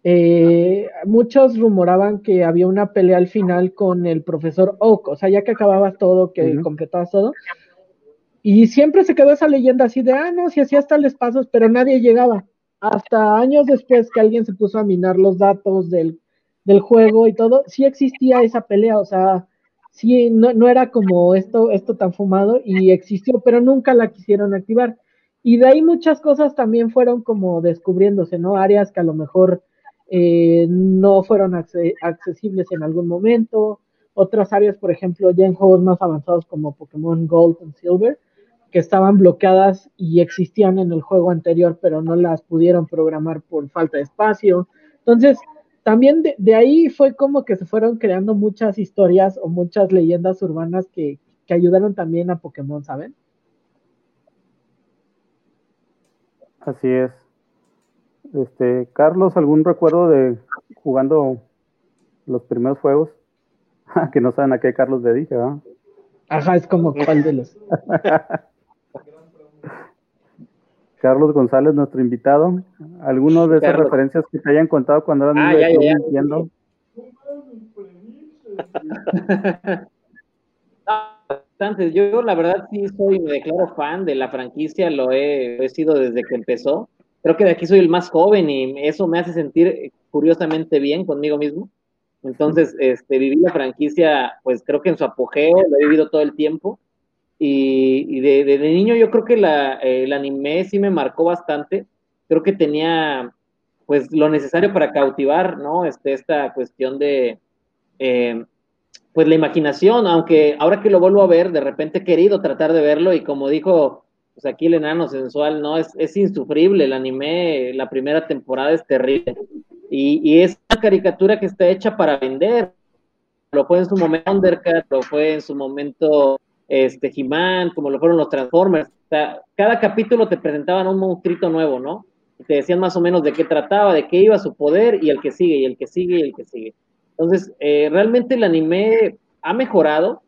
eh, muchos rumoraban que había una pelea al final con el profesor Oak, o sea, ya que acababas todo, que completabas todo. Y siempre se quedó esa leyenda así de, ah, no, si hacías tales pasos, pero nadie llegaba. Hasta años después que alguien se puso a minar los datos del, del juego y todo, sí existía esa pelea, o sea, sí, no, no era como esto, esto tan fumado y existió, pero nunca la quisieron activar. Y de ahí muchas cosas también fueron como descubriéndose, ¿no? Áreas que a lo mejor eh, no fueron accesibles en algún momento. Otras áreas, por ejemplo, ya en juegos más avanzados como Pokémon Gold y Silver, que estaban bloqueadas y existían en el juego anterior, pero no las pudieron programar por falta de espacio. Entonces, también de, ahí fue como que se fueron creando muchas historias o muchas leyendas urbanas que, que ayudaron también a Pokémon, ¿saben? Así es. Este, Carlos, ¿algún recuerdo de jugando los primeros juegos? que no saben a qué Carlos dedica, ¿verdad? Ajá, es como cuál de los. Carlos González, nuestro invitado. ¿Alguno de esas referencias que te hayan contado cuando eran ah, ya, Yo la verdad sí soy, me declaro fan de la franquicia, lo he, he sido desde que empezó creo que de aquí soy el más joven y eso me hace sentir curiosamente bien conmigo mismo. Entonces, este, viví la franquicia, pues creo que en su apogeo, lo he vivido todo el tiempo. Y, de, niño yo creo que la, el anime sí me marcó bastante. Creo que tenía pues lo necesario para cautivar, ¿no? Este, esta cuestión de, eh, pues la imaginación, aunque ahora que lo vuelvo a ver, de repente he querido tratar de verlo y como dijo pues aquí el enano sensual, ¿no? Es, es insufrible, el anime, la primera temporada es terrible. Y, es una caricatura que está hecha para vender. Lo fue en su momento Undercat, lo fue en su momento este He-Man, como lo fueron los Transformers. Cada capítulo te presentaban un monstruito nuevo, ¿no? te decían más o menos de qué trataba, de qué iba su poder, y el que sigue, y el que sigue, y el que sigue. Entonces, eh, realmente el anime ha mejorado,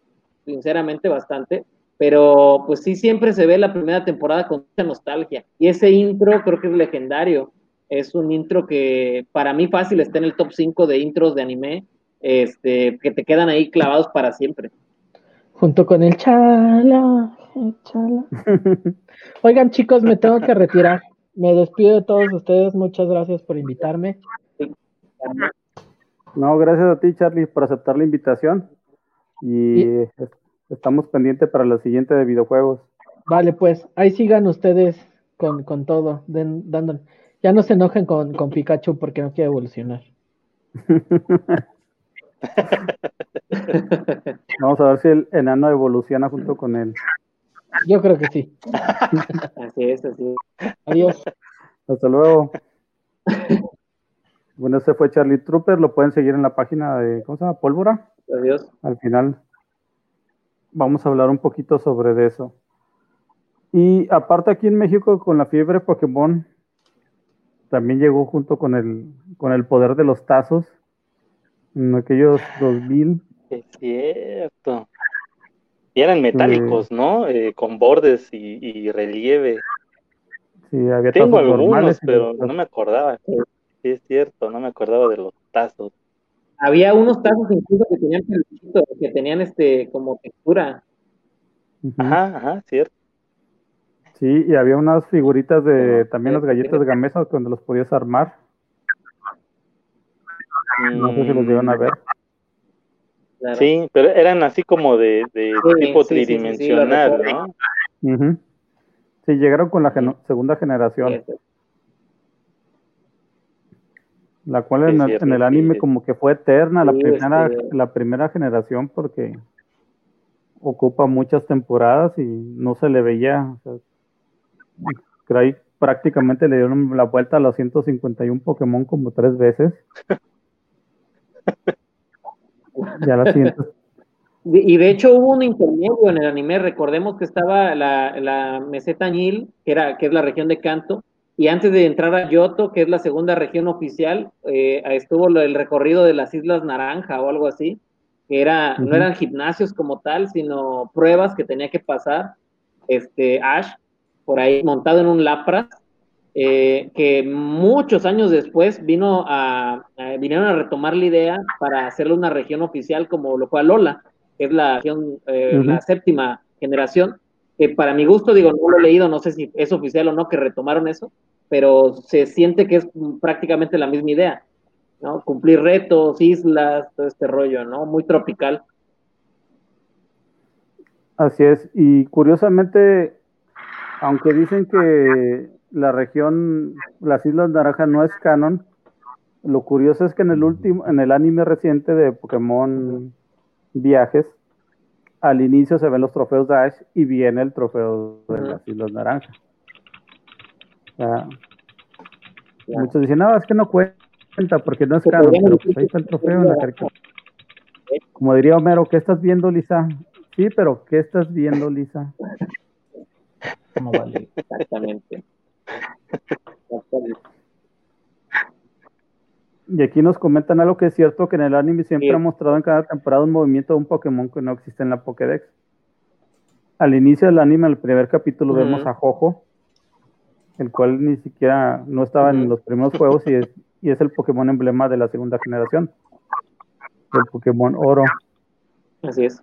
sinceramente, bastante pero pues sí siempre se ve la primera temporada con mucha nostalgia. Y ese intro creo que es legendario. Es un intro que para mí fácil está en el top 5 de intros de anime, este, que te quedan ahí clavados para siempre. Junto con el chala, chala. Oigan chicos, me tengo que retirar. Me despido de todos ustedes. Muchas gracias por invitarme. No, gracias a ti, Charlie, por aceptar la invitación. Y, Estamos pendientes para la siguiente de videojuegos. Vale, pues ahí sigan ustedes con, todo, dando. Ya no se enojen con, con Pikachu porque no quiere evolucionar. Vamos a ver si el enano evoluciona junto con él. Yo creo que sí. así es, así Adiós. Hasta luego. Bueno, ese fue Charlie Trooper. Lo pueden seguir en la página de, ¿cómo se llama? Pólvora. Adiós. Al final vamos a hablar un poquito sobre eso. Y aparte aquí en México con la fiebre Pokémon también llegó junto con el, con el poder de los tazos en aquellos 2000. Es cierto. Y eran metálicos, ¿no? Eh, con bordes y, relieve. Sí, había Tengo algunos, pero no me acordaba. Sí, es cierto, no me acordaba de los tazos. Había unos tazos incluso que tenían que tenían este como textura. Ajá, ajá, cierto. Sí, y había unas figuritas de también las galletas de gamesa donde los podías armar. No sé si los llevan a ver. Sí, pero eran así como de, tipo tridimensional, ¿no? Sí, llegaron con la segunda generación. La cual en, el, anime como que fue eterna la primera, este la primera generación porque ocupa muchas temporadas y no se le veía. O sea, prácticamente le dieron la vuelta a los 151 Pokémon como tres veces. ya la siguiente. Y de hecho hubo un intermedio en el anime, recordemos que estaba la, la meseta Nil, que, era, que es la región de Kanto, y antes de entrar a Yoto, que es la segunda región oficial, eh, estuvo el recorrido de las Islas Naranja o algo así, que era, no eran gimnasios como tal, sino pruebas que tenía que pasar este Ash, por ahí montado en un Lapras, eh, que muchos años después vino a, vinieron a retomar la idea para hacerle una región oficial como lo fue a Lola, que es la, región, eh, la séptima generación, que para mi gusto, digo, no lo he leído, no sé si es oficial o no que retomaron eso, pero se siente que es prácticamente la misma idea, ¿no? Cumplir retos, islas, todo este rollo, ¿no? Muy tropical. Así es, y curiosamente, aunque dicen que la región, las Islas Naranja no es canon, lo curioso es que en el último, en el anime reciente de Pokémon Viajes, al inicio se ven los trofeos de Ash y viene el trofeo de las Islas Naranjas. Muchos dicen, no, es que no cuenta porque no es caro, pero pues ahí está el trofeo en la caricatura. Como diría Homero, ¿qué estás viendo, Lisa? Sí, pero ¿qué estás viendo, Lisa? No vale. Exactamente. Y aquí nos comentan algo que es cierto, que en el anime siempre ha mostrado en cada temporada un movimiento de un Pokémon que no existe en la Pokédex. Al inicio del anime, en el primer capítulo, vemos a Jojo, el cual ni siquiera no estaba en los primeros juegos y es, y es el Pokémon emblema de la segunda generación, el Pokémon Oro. Así es.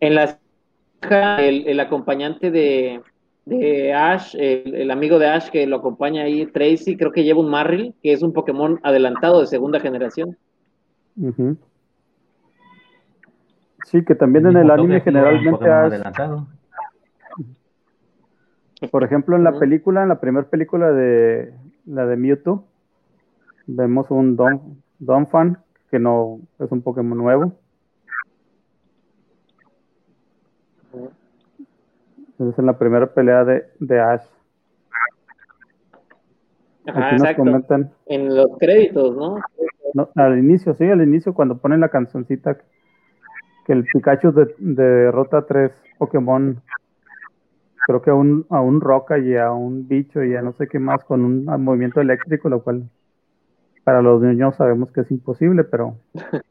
En la el, el acompañante de, de Ash, el, amigo de Ash que lo acompaña ahí, Tracy, creo que lleva un Marril, que es un Pokémon adelantado de segunda generación. Sí, que también en el anime generalmente Ash... Por ejemplo, en la película, en la primera película de la de Mewtwo, vemos un Don, Donphan, que no es un Pokémon nuevo. Es en la primera pelea de, de Ash. Ajá, exacto. En los créditos, ¿no? Al inicio, sí, al inicio, cuando ponen la cancioncita que el Pikachu de, derrota a tres Pokémon, creo que a un, a un Roca y a un bicho y a no sé qué más con un movimiento eléctrico, lo cual para los niños sabemos que es imposible, pero.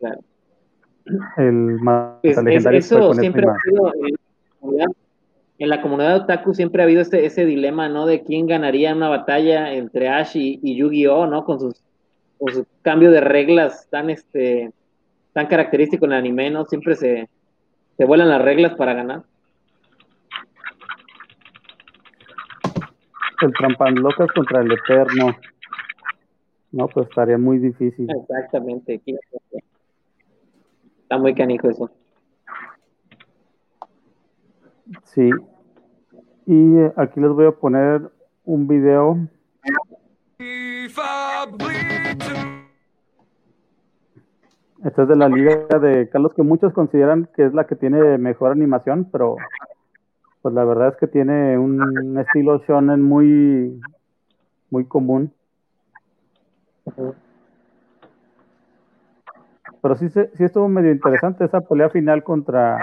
claro el eso siempre ha sido en la, comunidad, otaku siempre ha habido ese, ese dilema, ¿no? De quién ganaría una batalla entre Ash y, Yu-Gi-Oh, ¿no? Con sus, con su cambio de reglas tan este tan característico en el anime, ¿no? Siempre se, se vuelan las reglas para ganar. El trampan locas contra el eterno. No, pues estaría muy difícil. Exactamente. Está muy canijo eso. Sí. Y eh, aquí les voy a poner un video. Esta es de la liga de Carlos que muchos consideran que es la que tiene mejor animación, pero pues la verdad es que tiene un estilo shonen muy muy común. Pero sí, sí estuvo medio interesante esa pelea final contra.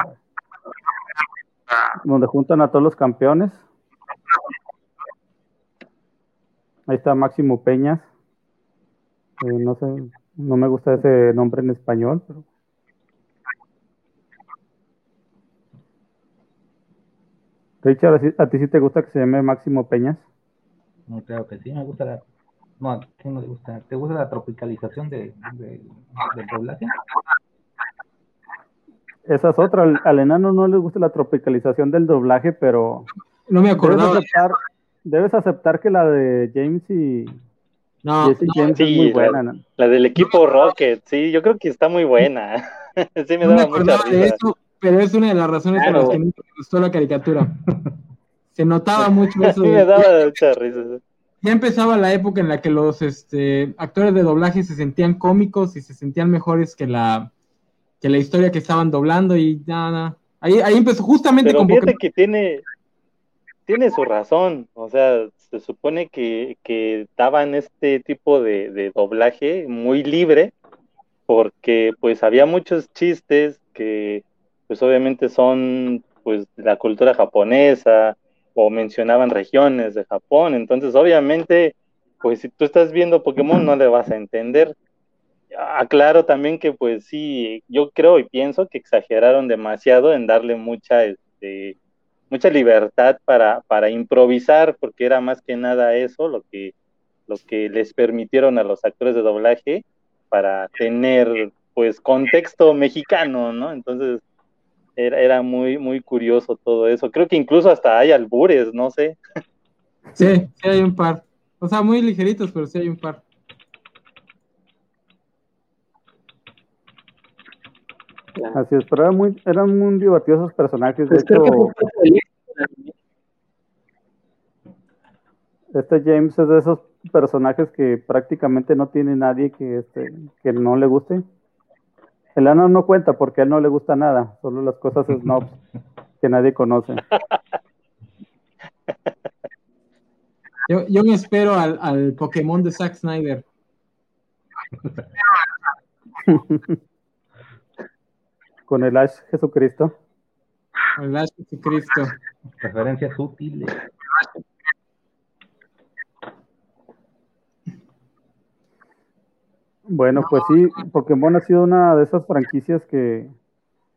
donde juntan a todos los campeones. Ahí está Máximo Peñas. Eh, no sé, no me gusta ese nombre en español, pero. Richard, ¿a ti sí te gusta que se llame Máximo Peñas? No, creo que sí, me gusta la no, ¿a quién no le gusta? ¿Te gusta la tropicalización de, de, población? esa es otra. Al, enano no le gusta la tropicalización del doblaje, pero. No me acordaba. Debes aceptar, debes aceptar que la de James y. No, Jesse James es muy buena. La, del equipo Rocket, sí, yo creo que está muy buena. sí, me daba mucha risa. pero es una de las razones por las que me gustó la caricatura. Se notaba mucho eso. Sí, me daba mucha risa. Ya empezaba la época en la que los este, actores de doblaje se sentían cómicos y se sentían mejores que la, que la historia que estaban doblando y nada. Ahí, ahí empezó justamente Pero fíjate que tiene, tiene su razón. O sea, se supone que, que daban este tipo de, de doblaje muy libre porque pues había muchos chistes que pues obviamente son pues de la cultura japonesa o mencionaban regiones de Japón, entonces obviamente pues si tú estás viendo Pokémon no le vas a entender, aclaro también que pues sí, yo creo y pienso que exageraron demasiado en darle mucha, este, mucha libertad para, para improvisar, porque era más que nada eso lo que, lo que les permitieron a los actores de doblaje para tener pues contexto mexicano, ¿no? Entonces era, era muy, muy curioso todo eso. Creo que incluso hasta hay albures, no sé. Sí, sí hay un par. O sea, muy ligeritos, pero sí hay un par. Así es, pero eran muy, eran muy divertidos esos personajes. De hecho, este James es de esos personajes que prácticamente no tiene nadie que, este, que no le guste. El ano no cuenta porque a él no le gusta nada, solo las cosas snobs que nadie conoce. Yo, yo me espero al, al Pokémon de Zack Snyder. Con el Ash Jesucristo. Con el Ash Jesucristo. Referencias útiles. Bueno, pues sí, Pokémon ha sido una de esas franquicias que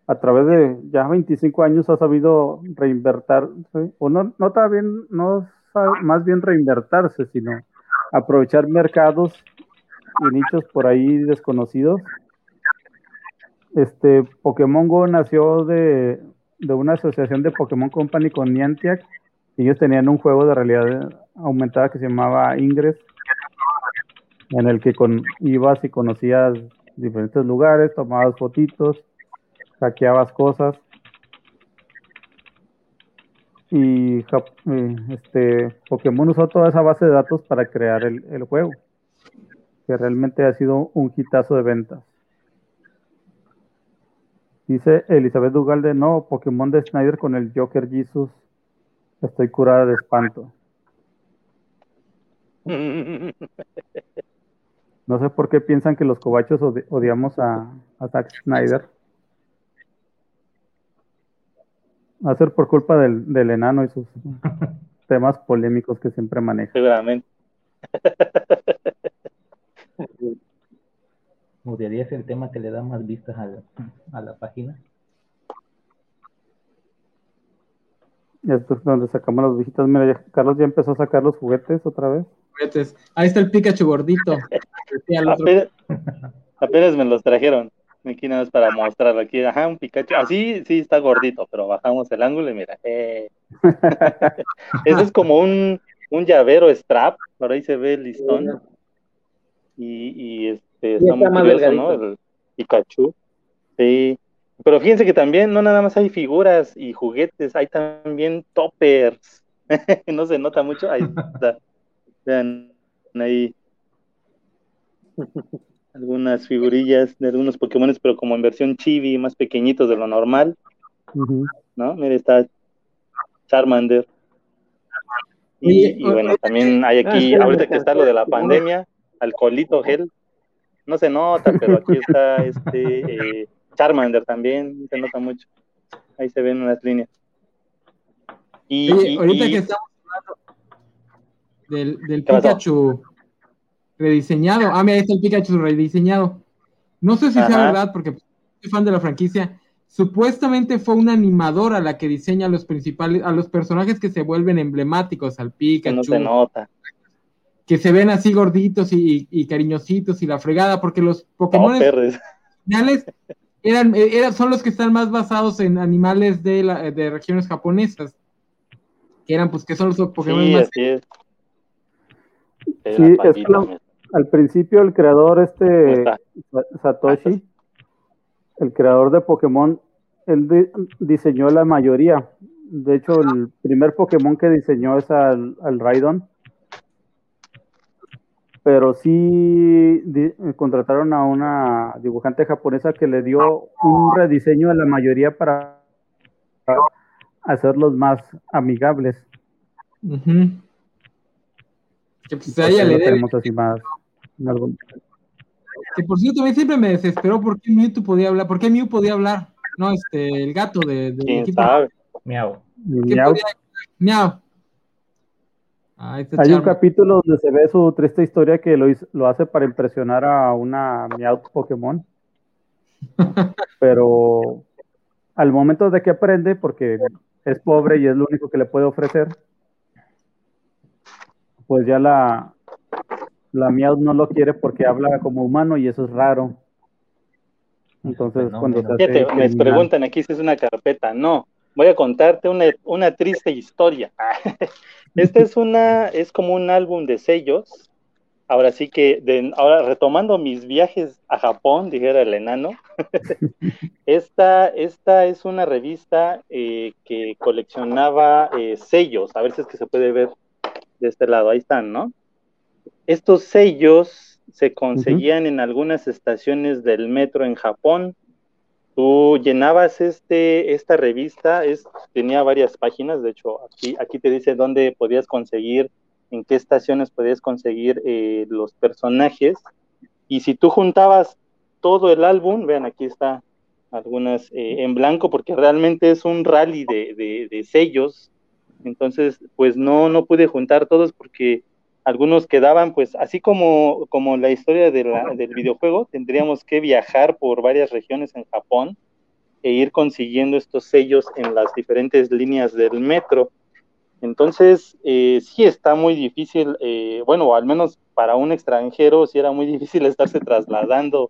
a través de ya 25 años ha sabido reinvertirse, o no, no bien, no más bien reinvertirse, sino aprovechar mercados y nichos por ahí desconocidos. Este Pokémon Go nació de, una asociación de Pokémon Company con Niantic. Y ellos tenían un juego de realidad aumentada que se llamaba Ingress, en el que con, ibas y conocías diferentes lugares, tomabas fotitos, hackeabas cosas. Y eh, este Pokémon usó toda esa base de datos para crear el, el juego, que realmente ha sido un hitazo de ventas. Dice Elizabeth Dugalde, no, Pokémon de Snyder con el Joker Jesus. Estoy curada de espanto. No sé por qué piensan que los cobachos odiamos a, Zack Snyder. Va a ser por culpa del, del enano y sus temas polémicos que siempre maneja. Seguramente. ¿Mudarías el tema que le da más vistas a la, a la página? Esto es donde sacamos las visitas. Mira, Carlos ya empezó a sacar los juguetes otra vez. Juguetes. Ahí está el Pikachu gordito. apenas, me los trajeron. Aquí nada más para mostrarlo. Aquí, ajá, un Pikachu. Así sí está gordito, pero bajamos el ángulo y mira. Eh. Ese es como un, un llavero strap. Por ahí se ve el listón. Y, y este está, muy curioso, ¿no? El Pikachu. Sí. Pero fíjense que también no nada más hay figuras y juguetes, hay también toppers. no se nota mucho. Ahí está. Vean ahí algunas figurillas de algunos Pokémon, pero como en versión chibi, más pequeñitos de lo normal. ¿No? Mire, está Charmander. Y, bueno, también hay aquí, ah, ahorita que está lo de la pandemia, alcoholito gel, no se nota, pero aquí está este eh, Charmander también, se nota mucho. Ahí se ven unas líneas. Y, ahorita que estamos hablando del, del Pikachu rediseñado, ah, mira, ahí está el Pikachu rediseñado. No sé si sea verdad, porque soy fan de la franquicia. Supuestamente fue una animadora la que diseña a los principales, a los personajes que se vuelven emblemáticos, al Pikachu. no se nota que se ven así gorditos y, cariñositos y la fregada, porque los Pokémon finales eran, eran, son los que están más basados en animales de, la, de regiones japonesas. Que eran, pues, que son los Pokémon sí, más. Así es. Sí, es que al principio el creador, este Satoshi, el creador de Pokémon, él diseñó la mayoría. De hecho, el primer Pokémon que diseñó es al, al Raidon pero sí contrataron a una dibujante japonesa que le dio un rediseño a la mayoría para hacerlos más amigables. Que pues a ella le tenemos así más. Que por cierto, a mí siempre me desesperó por qué Mewtwo podía hablar, por qué Mew podía hablar. No, este, el gato de, de equipo. Miau. Miau. Miau. Hay un capítulo donde se ve su triste historia que lo, lo hace para impresionar a una Meowth Pokémon. Pero al momento de que aprende, porque es pobre y es lo único que le puede ofrecer, pues ya la, la Meowth no lo quiere porque habla como humano y eso es raro. Entonces, cuando se me preguntan aquí si es una carpeta. No, voy a contarte una, una triste historia. Este es una, es como un álbum de sellos. Ahora sí que, de, ahora retomando mis viajes a Japón, dijera el enano, esta, esta es una revista eh, que coleccionaba eh, sellos, a ver si es que se puede ver de este lado, ahí están, ¿no? Estos sellos se conseguían en algunas estaciones del metro en Japón, Tú llenabas este, esta revista, es, tenía varias páginas, de hecho aquí, aquí te dice dónde podías conseguir, en qué estaciones podías conseguir eh, los personajes, y si tú juntabas todo el álbum, vean aquí está algunas eh, en blanco, porque realmente es un rally de, de, sellos, entonces pues no, no pude juntar todos porque algunos quedaban, pues así como, como la historia del videojuego, tendríamos que viajar por varias regiones en Japón e ir consiguiendo estos sellos en las diferentes líneas del metro. Entonces, eh, sí está muy difícil, eh, bueno, al menos para un extranjero, sí era muy difícil estarse trasladando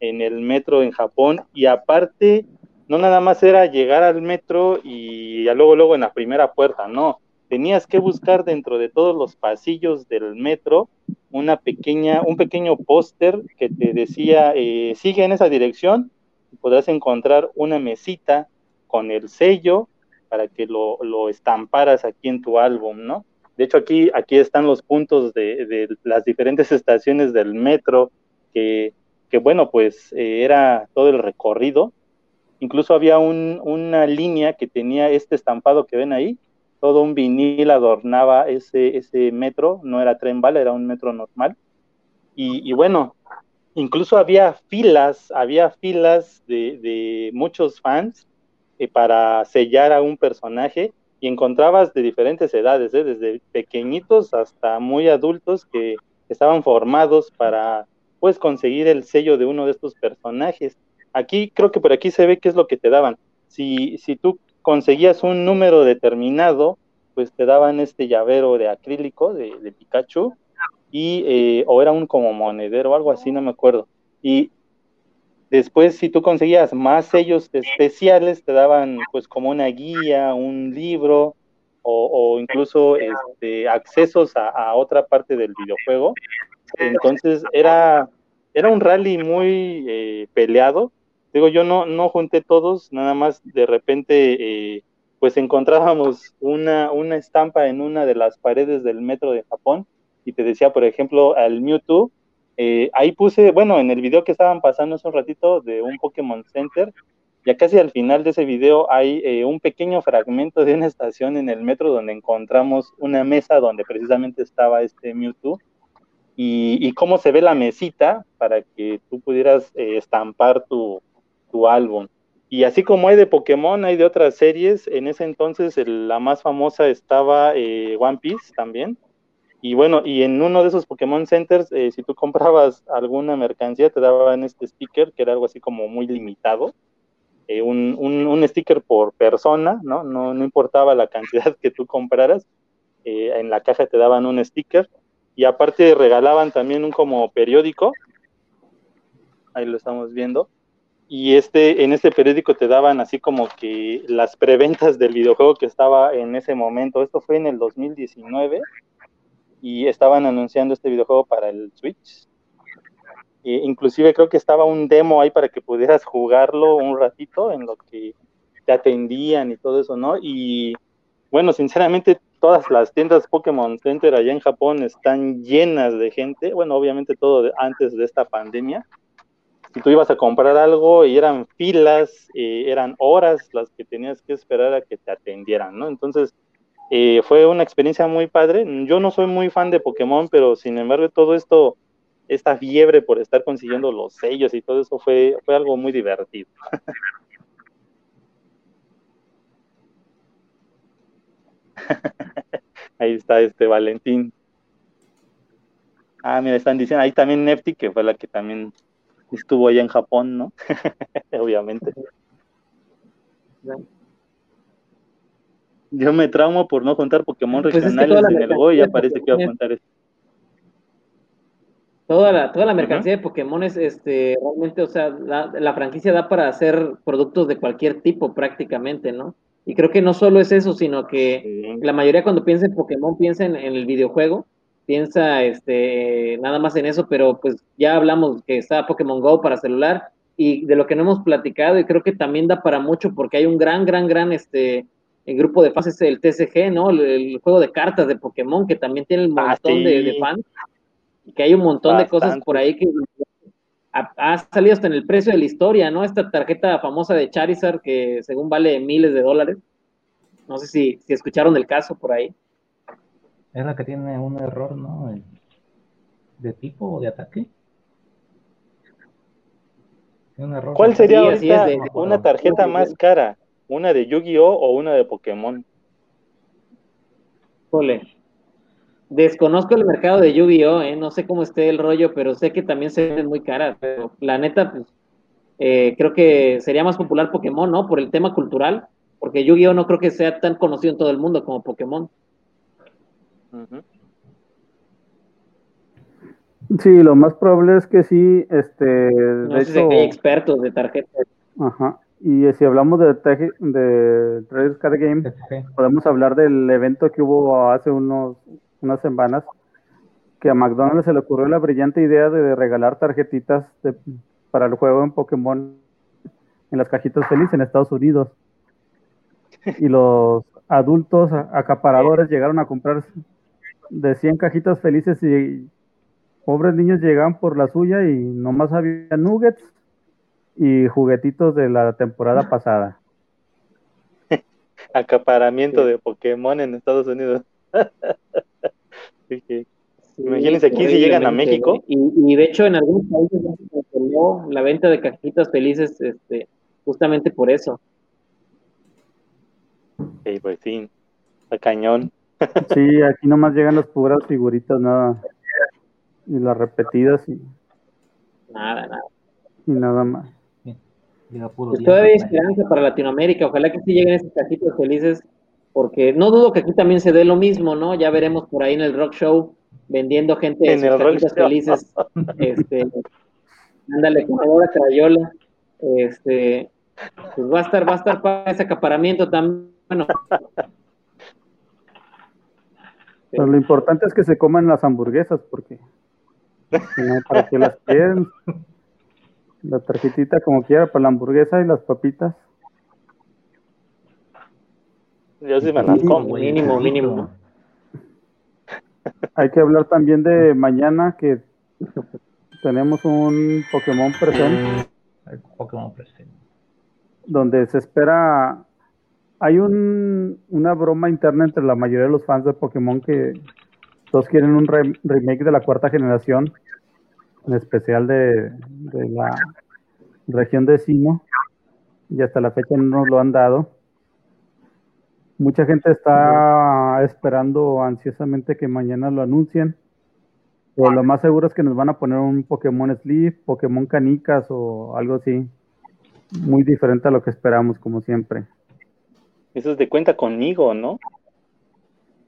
en el metro en Japón y aparte, no nada más era llegar al metro y ya luego, luego en la primera puerta, no, tenías que buscar dentro de todos los pasillos del metro una pequeña, un pequeño póster que te decía, eh, sigue en esa dirección, y podrás encontrar una mesita con el sello para que lo, lo, estamparas aquí en tu álbum, ¿no? De hecho, aquí, aquí están los puntos de, de las diferentes estaciones del metro, que, que bueno, pues eh, era todo el recorrido. Incluso había un, una línea que tenía este estampado que ven ahí, todo un vinil adornaba ese, ese metro, no era tren bala, era un metro normal. Y, bueno, incluso había filas, había filas de, muchos fans eh, para sellar a un personaje y encontrabas de diferentes edades, ¿eh? desde pequeñitos hasta muy adultos que estaban formados para pues conseguir el sello de uno de estos personajes. Aquí creo que por aquí se ve qué es lo que te daban. Si, si tú conseguías un número determinado, pues te daban este llavero de acrílico de, Pikachu, y, eh, o era un como monedero o algo así, no me acuerdo. Y después, si tú conseguías más sellos especiales, te daban pues como una guía, un libro, o, incluso este, accesos a, otra parte del videojuego. Entonces era, era un rally muy eh, peleado, Digo, yo no, no junté todos, nada más de repente, eh, pues encontrábamos una, una estampa en una de las paredes del metro de Japón y te decía, por ejemplo, al Mewtwo, eh, ahí puse, bueno, en el video que estaban pasando hace un ratito de un Pokémon Center, ya casi al final de ese video hay eh, un pequeño fragmento de una estación en el metro donde encontramos una mesa donde precisamente estaba este Mewtwo y, y cómo se ve la mesita para que tú pudieras estampar tu, tu álbum. Y así como hay de Pokémon, hay de otras series. En ese entonces la más famosa estaba eh, One Piece también. Y bueno, y en uno de esos Pokémon Centers, eh, si tú comprabas alguna mercancía, te daban este sticker, que era algo así como muy limitado. Eh, un, un, sticker por persona, ¿no? ¿no? No importaba la cantidad que tú compraras. en la caja te daban un sticker. Y aparte regalaban también un como periódico. Ahí lo estamos viendo y este, en este periódico te daban así como que las preventas del videojuego que estaba en ese momento. Esto fue en el 2019 y estaban anunciando este videojuego para el Switch. E inclusive creo que estaba un demo ahí para que pudieras jugarlo un ratito en lo que te atendían y todo eso, ¿no? Y bueno, sinceramente todas las tiendas Pokémon Center allá en Japón están llenas de gente, bueno, obviamente todo antes de esta pandemia, si tú ibas a comprar algo y eran filas, eh, eran horas las que tenías que esperar a que te atendieran, ¿no? Entonces, eh, fue una experiencia muy padre. Yo no soy muy fan de Pokémon, pero sin embargo todo esto, esta fiebre por estar consiguiendo los sellos y todo eso fue, fue algo muy divertido. ahí está este Valentín. Ah, mira, están diciendo, ahí también Nefty, que fue la que también estuvo allá en Japón, ¿no? Obviamente. Yo me traumo por no contar Pokémon pues regionales en el Go y ya parece que iba a contar eso. Toda la, toda la mercancía de Pokémon es este, realmente, o sea, la, franquicia da para hacer productos de cualquier tipo prácticamente, ¿no? Y creo que no solo es eso, sino que la mayoría cuando piensa en Pokémon piensa en el videojuego, piensa este, nada más en eso, pero pues ya hablamos que está Pokémon Go para celular y de lo que no hemos platicado y creo que también da para mucho porque hay un gran, gran, gran este, grupo de fans, el TCG, ¿no? El, juego de cartas de Pokémon que también tiene un ah, montón de, fans y que hay un montón de cosas por ahí que ha, salido hasta en el precio de la historia, ¿no? Esta tarjeta famosa de Charizard que según vale miles de dólares. No sé si, si escucharon el caso por ahí. Es la que tiene un error, ¿no? ¿De tipo o de ataque? ¿Cuál sería una tarjeta más cara? ¿Una de Yu-Gi-Oh o una de Pokémon? Ole. Desconozco el mercado de Yu-Gi-Oh, ¿eh? no sé cómo esté el rollo, pero sé que también se venden muy caras. Pero la neta, pues, eh, creo que sería más popular Pokémon, ¿no? Por el tema cultural, porque Yu-Gi-Oh no creo que sea tan conocido en todo el mundo como Pokémon. Sí, lo más probable es que sí, este, de hecho, hay expertos de tarjetas. Ajá. Y si hablamos de, de Trader Card Game, podemos hablar del evento que hubo hace unos, unas semanas, que a McDonald's se le ocurrió la brillante idea de regalar tarjetitas para el juego en Pokémon en las cajitas felices en Estados Unidos. Y los adultos acaparadores llegaron a comprar de 100 cajitas felices y pobres niños llegaban por la suya y nomás había nuggets y juguetitos de la temporada pasada. Acaparamiento de Pokémon en Estados Unidos. Imagínense aquí si llegan a México. Y, de hecho en algunos países se la venta de cajitas felices este, justamente por eso. Sí, pues sí, a cañón. Sí, aquí nomás llegan las puras figuritas, nada. Y las repetidas y. Nada, nada. Y nada más. Pues todavía hay esperanza para Latinoamérica. Ojalá que sí lleguen esos cajitos felices, porque no dudo que aquí también se dé lo mismo, ¿no? Ya veremos por ahí en el rock show vendiendo gente en sus cajitas felices. Este, ándale, con ahora Crayola. Este, pues va a estar, va a estar para ese acaparamiento también. Bueno, Pero lo importante es que se coman las hamburguesas, porque no, para que las quieren. La tarjetita como quiera para la hamburguesa y las papitas. Yo sí me las como. Mínimo, mínimo. Hay que hablar también de mañana que tenemos un Pokémon presente. Pokémon presente. Donde se espera hay un, una broma interna entre la mayoría de los fans de Pokémon que todos quieren un remake de la cuarta generación, en especial de, la región de Sino, y hasta la fecha no nos lo han dado. Mucha gente está esperando ansiosamente que mañana lo anuncien. Pero lo más seguro es que nos van a poner un Pokémon Sleep, Pokémon Canicas o algo así. Muy diferente a lo que esperamos, como siempre. Eso es de cuenta conmigo, ¿no?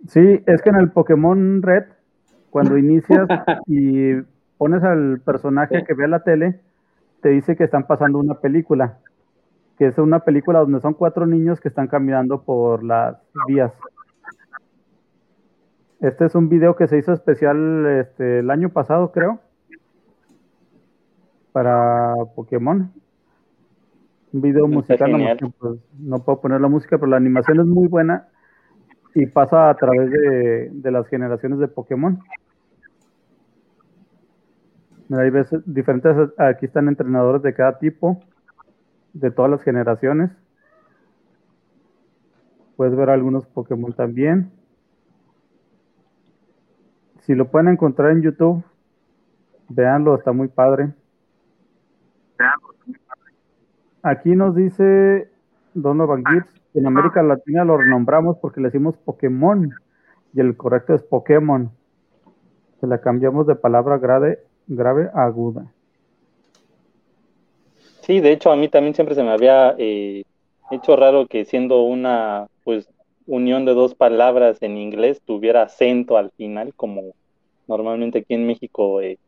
Sí, es que en el Pokémon Red, cuando inicias y pones al personaje que ve la tele, te dice que están pasando una película, que es una película donde son cuatro niños que están caminando por las vías. Este es un video que se hizo especial este, el año pasado, creo, para Pokémon. Un video musical, no, pues, no, puedo poner la música, pero la animación es muy buena y pasa a través de, de las generaciones de Pokémon. Hay veces diferentes, aquí están entrenadores de cada tipo, de todas las generaciones. Puedes ver algunos Pokémon también. Si lo pueden encontrar en YouTube, véanlo, está muy padre. Aquí nos dice Donovan Gibbs, en América Latina lo renombramos porque le decimos Pokémon y el correcto es Pokémon. Se la cambiamos de palabra grave, grave a aguda. Sí, de hecho a mí también siempre se me había eh, hecho raro que siendo una pues unión de dos palabras en inglés tuviera acento al final, como normalmente aquí en México eh,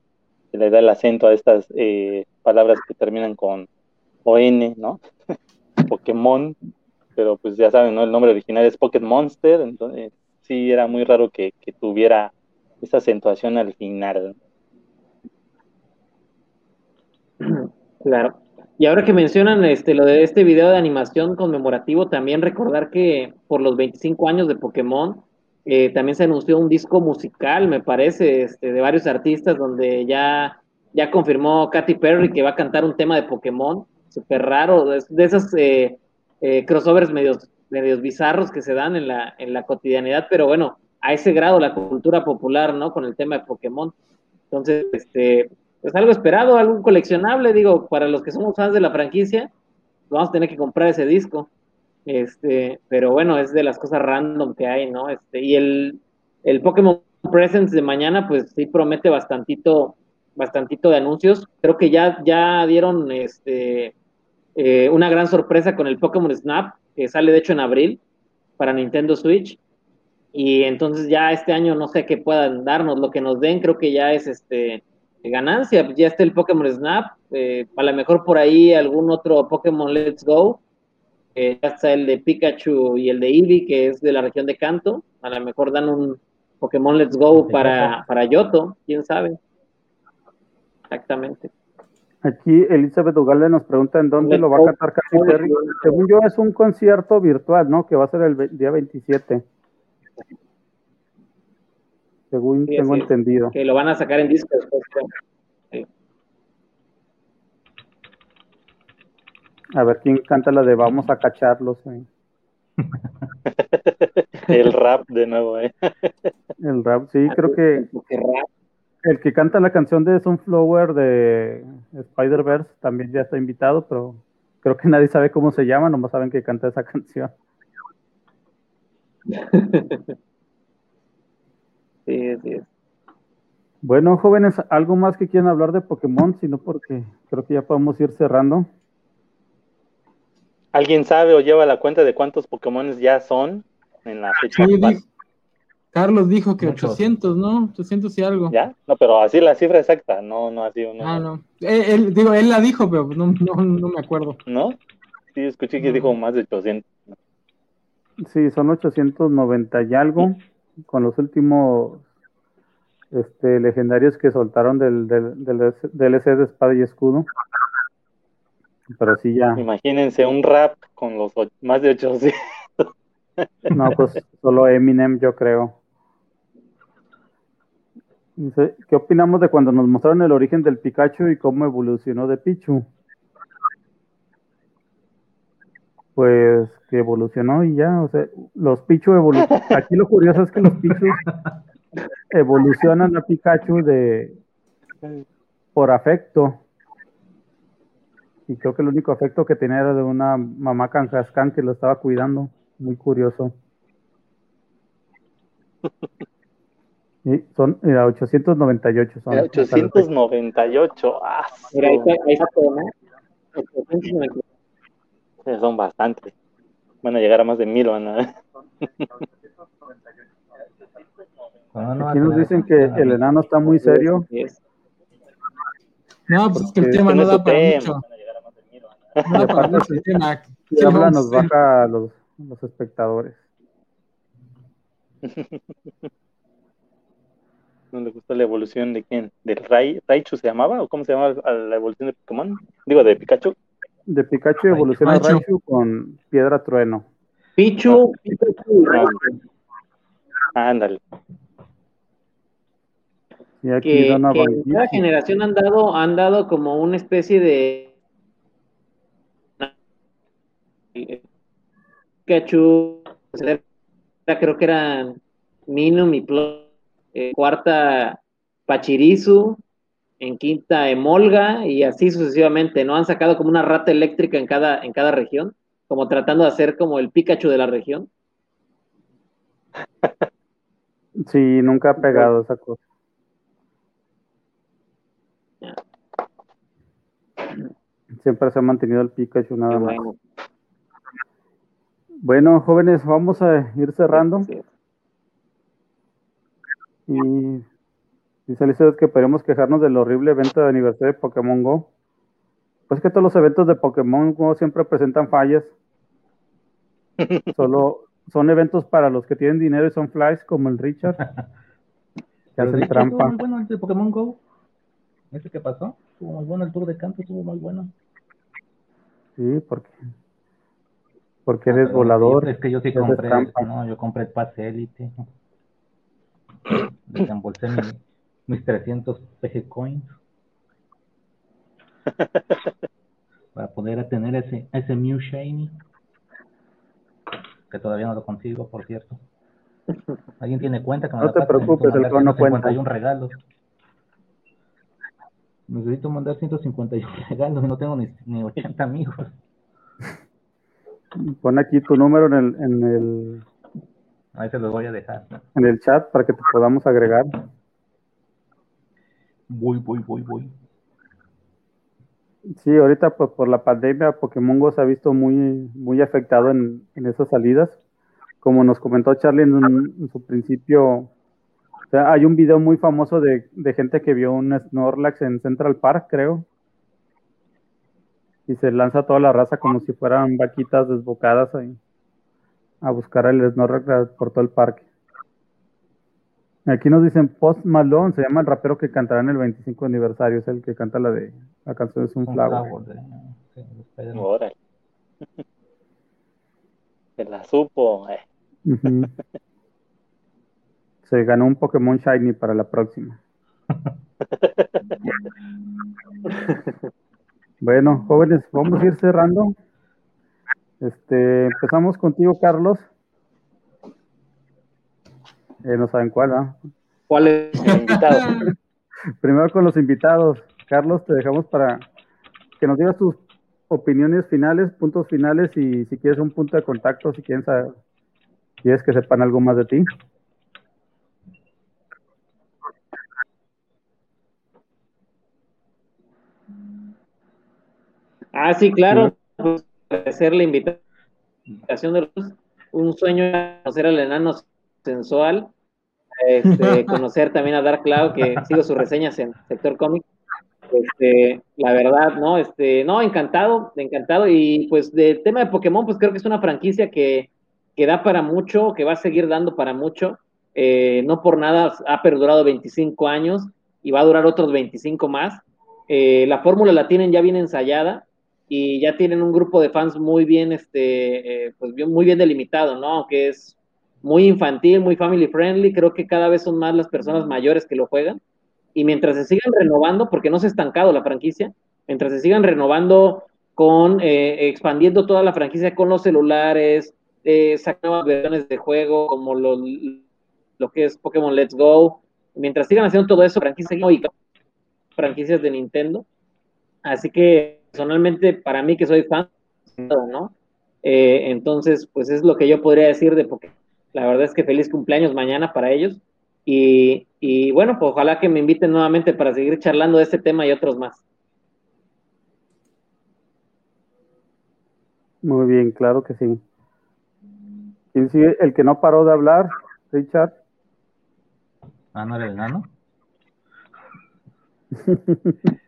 se le da el acento a estas eh, palabras que terminan con ON, ¿no? Pokémon, pero pues ya saben, ¿no? El nombre original es Pocket Monster, entonces sí era muy raro que, tuviera esa acentuación al final. Claro. Y ahora que mencionan este, lo de este video de animación conmemorativo, también recordar que por los 25 años de Pokémon, eh, también se anunció un disco musical, me parece, este, de varios artistas, donde ya, ya confirmó Katy Perry que va a cantar un tema de Pokémon, súper raro, de, esos eh, eh, crossovers medios, medios bizarros que se dan en la, en la cotidianidad, pero bueno, a ese grado la cultura popular, ¿no? Con el tema de Pokémon. Entonces, este, es algo esperado, algo coleccionable, digo, para los que somos fans de la franquicia, vamos a tener que comprar ese disco. Este, pero bueno, es de las cosas random que hay, ¿no? Este, y el, el Pokémon Presents de mañana, pues sí promete bastantito, bastantito de anuncios. Creo que ya, ya dieron este eh, una gran sorpresa con el Pokémon Snap, que sale de hecho en abril para Nintendo Switch. Y entonces ya este año no sé qué puedan darnos, lo que nos den creo que ya es este ganancia, ya está el Pokémon Snap, eh, a lo mejor por ahí algún otro Pokémon Let's Go, ya está el de Pikachu y el de Eevee, que es de la región de Kanto, a lo mejor dan un Pokémon Let's Go para, para Yoto, quién sabe. Exactamente. Aquí Elizabeth Ugalde nos pregunta en dónde lo va a cantar Katy Perry. Según yo es un concierto virtual, ¿no? Que va a ser el día 27 según tengo entendido. Que lo van a sacar en disco después. A ver quién canta la de Vamos a cacharlos. el rap de nuevo, ¿eh? El rap, sí, creo que el que canta la canción de Sunflower de Spider-Verse también ya está invitado, pero creo que nadie sabe cómo se llama, nomás saben que canta esa canción. Bueno, jóvenes, ¿algo más que quieran hablar de Pokémon? Sino porque creo que ya podemos ir cerrando. ¿Alguien sabe o lleva la cuenta de cuántos Pokémon ya son en la fecha? Carlos dijo que 800, ¿no? 800 y algo. ¿Ya? No, pero así la cifra exacta, no, no así uno. Ah, no. Eh, él, digo, él la dijo, pero no, no, me acuerdo. ¿No? Sí, escuché que dijo más de 800. Sí, son 890 y algo con los últimos este, legendarios que soltaron del, del, del DLC de Espada y Escudo. Pero sí ya. Imagínense un rap con los más de 800. No, pues solo Eminem, yo creo. ¿Qué opinamos de cuando nos mostraron el origen del Pikachu y cómo evolucionó de Pichu? pues que evolucionó y ya, o sea, los Pichu evolucionan. Aquí lo curioso es que los Pichu evolucionan a Pikachu de por afecto. Y creo que el único afecto que tenía era de una mamá canjascán que lo estaba cuidando. Muy curioso. Y son 898. Son 898. Ah, Mira, ahí está, son bastantes. Van a llegar a más de mil, van a... Aquí nos dicen que el enano está muy serio. No, pues es que el tema no da para mucho. No da para mucho el tema. Si habla, nos baja los, los espectadores. ¿No le gustó la evolución de quién? ¿Del Ray, Raichu se llamaba? ¿O cómo se llamaba la evolución de Pokémon? Digo, de Pikachu. De Pikachu evoluciona Raichu, Raichu con Piedra Trueno. Pichu, Pikachu. Ah, ándale. Y aquí que, que cada generación han dado, han dado como una especie de Pikachu, creo que eran Minum y Plus, eh, cuarta Pachirisu, en quinta Emolga y así sucesivamente, ¿no? Han sacado como una rata eléctrica en cada, en cada región, como tratando de hacer como el Pikachu de la región. Sí, nunca ha pegado esa cosa. Siempre se ha mantenido el Pikachu nada más. Bueno. jóvenes, vamos a ir cerrando. Y dice Elizabeth que podemos quejarnos del horrible evento de aniversario de Pokémon Go. Pues que todos los eventos de Pokémon Go siempre presentan fallas. Solo son eventos para los que tienen dinero y son flies como el Richard. que hacen trampa. Muy bueno el de Pokémon Go. Ese que pasó. Estuvo muy bueno el tour de canto, estuvo muy bueno. Sí, porque porque eres volador. Es que yo sí compré, no, yo compré el pase élite. Desembolsé mis 300 PG coins para poder tener ese, ese Mew Shiny que todavía no lo consigo, por cierto. ¿Alguien tiene cuenta? Que no te preocupes, el no cuenta. 151 regalos. Necesito mandar 151 regalos y no tengo ni, ni 80 amigos. Pon aquí tu número en el, en el. Ahí se los voy a dejar. En el chat para que te podamos agregar. Voy, voy, voy, voy. Sí, ahorita pues, por la pandemia Pokémon Go se ha visto muy, muy afectado en, en esas salidas. Como nos comentó Charlie en, su principio, hay un video muy famoso de, de, gente que vio un Snorlax en Central Park, creo. Y se lanza toda la raza como si fueran vaquitas desbocadas ahí a buscar el Snorlax por todo el parque. Aquí nos dicen Post Malone, se llama el rapero que cantará en el 25 aniversario, es el que canta la de la canción de Sunflower. Órale. Se la supo. Eh. Se ganó un Pokémon Shiny para la próxima. bueno, jóvenes, vamos a ir cerrando. Este, empezamos contigo, Carlos. Eh, no saben cuál, ¿ah? ¿Cuál es el invitado? Primero con los invitados. Carlos, te dejamos para que nos digas tus opiniones finales, puntos finales y si quieres un punto de contacto, si quieren saber, quieres que sepan algo más de ti. Ah, sí, claro. Pues, hacer la invitación de los, un sueño conocer al enano sensual, este, conocer también a Dark Cloud, que sigo sus reseñas en sector cómic. Este, la verdad, ¿no? Este, no, encantado, encantado. Y pues del tema de Pokémon, pues creo que es una franquicia que, que da para mucho, que va a seguir dando para mucho. Eh, no por nada ha perdurado 25 años y va a durar otros 25 más. Eh, la fórmula la tienen ya bien ensayada y ya tienen un grupo de fans muy bien, este, eh, pues bien, muy bien delimitado, ¿no? Aunque es muy infantil, muy family friendly, creo que cada vez son más las personas mayores que lo juegan. Y mientras se sigan renovando, porque no se ha estancado la franquicia, mientras se sigan renovando con, eh, expandiendo toda la franquicia con los celulares, eh, nuevas versiones de juego como lo, lo que es Pokémon Let's Go, mientras sigan haciendo todo eso, franquicias, franquicias de Nintendo. Así que personalmente, para mí que soy fan, ¿no? Eh, entonces, pues es lo que yo podría decir de Pokémon la verdad es que feliz cumpleaños mañana para ellos. Y, bueno, pues ojalá que me inviten nuevamente para seguir charlando de este tema y otros más. Muy bien, claro que sí. ¿Quién sigue? El que no paró de hablar, Richard. Ah, no era el nano.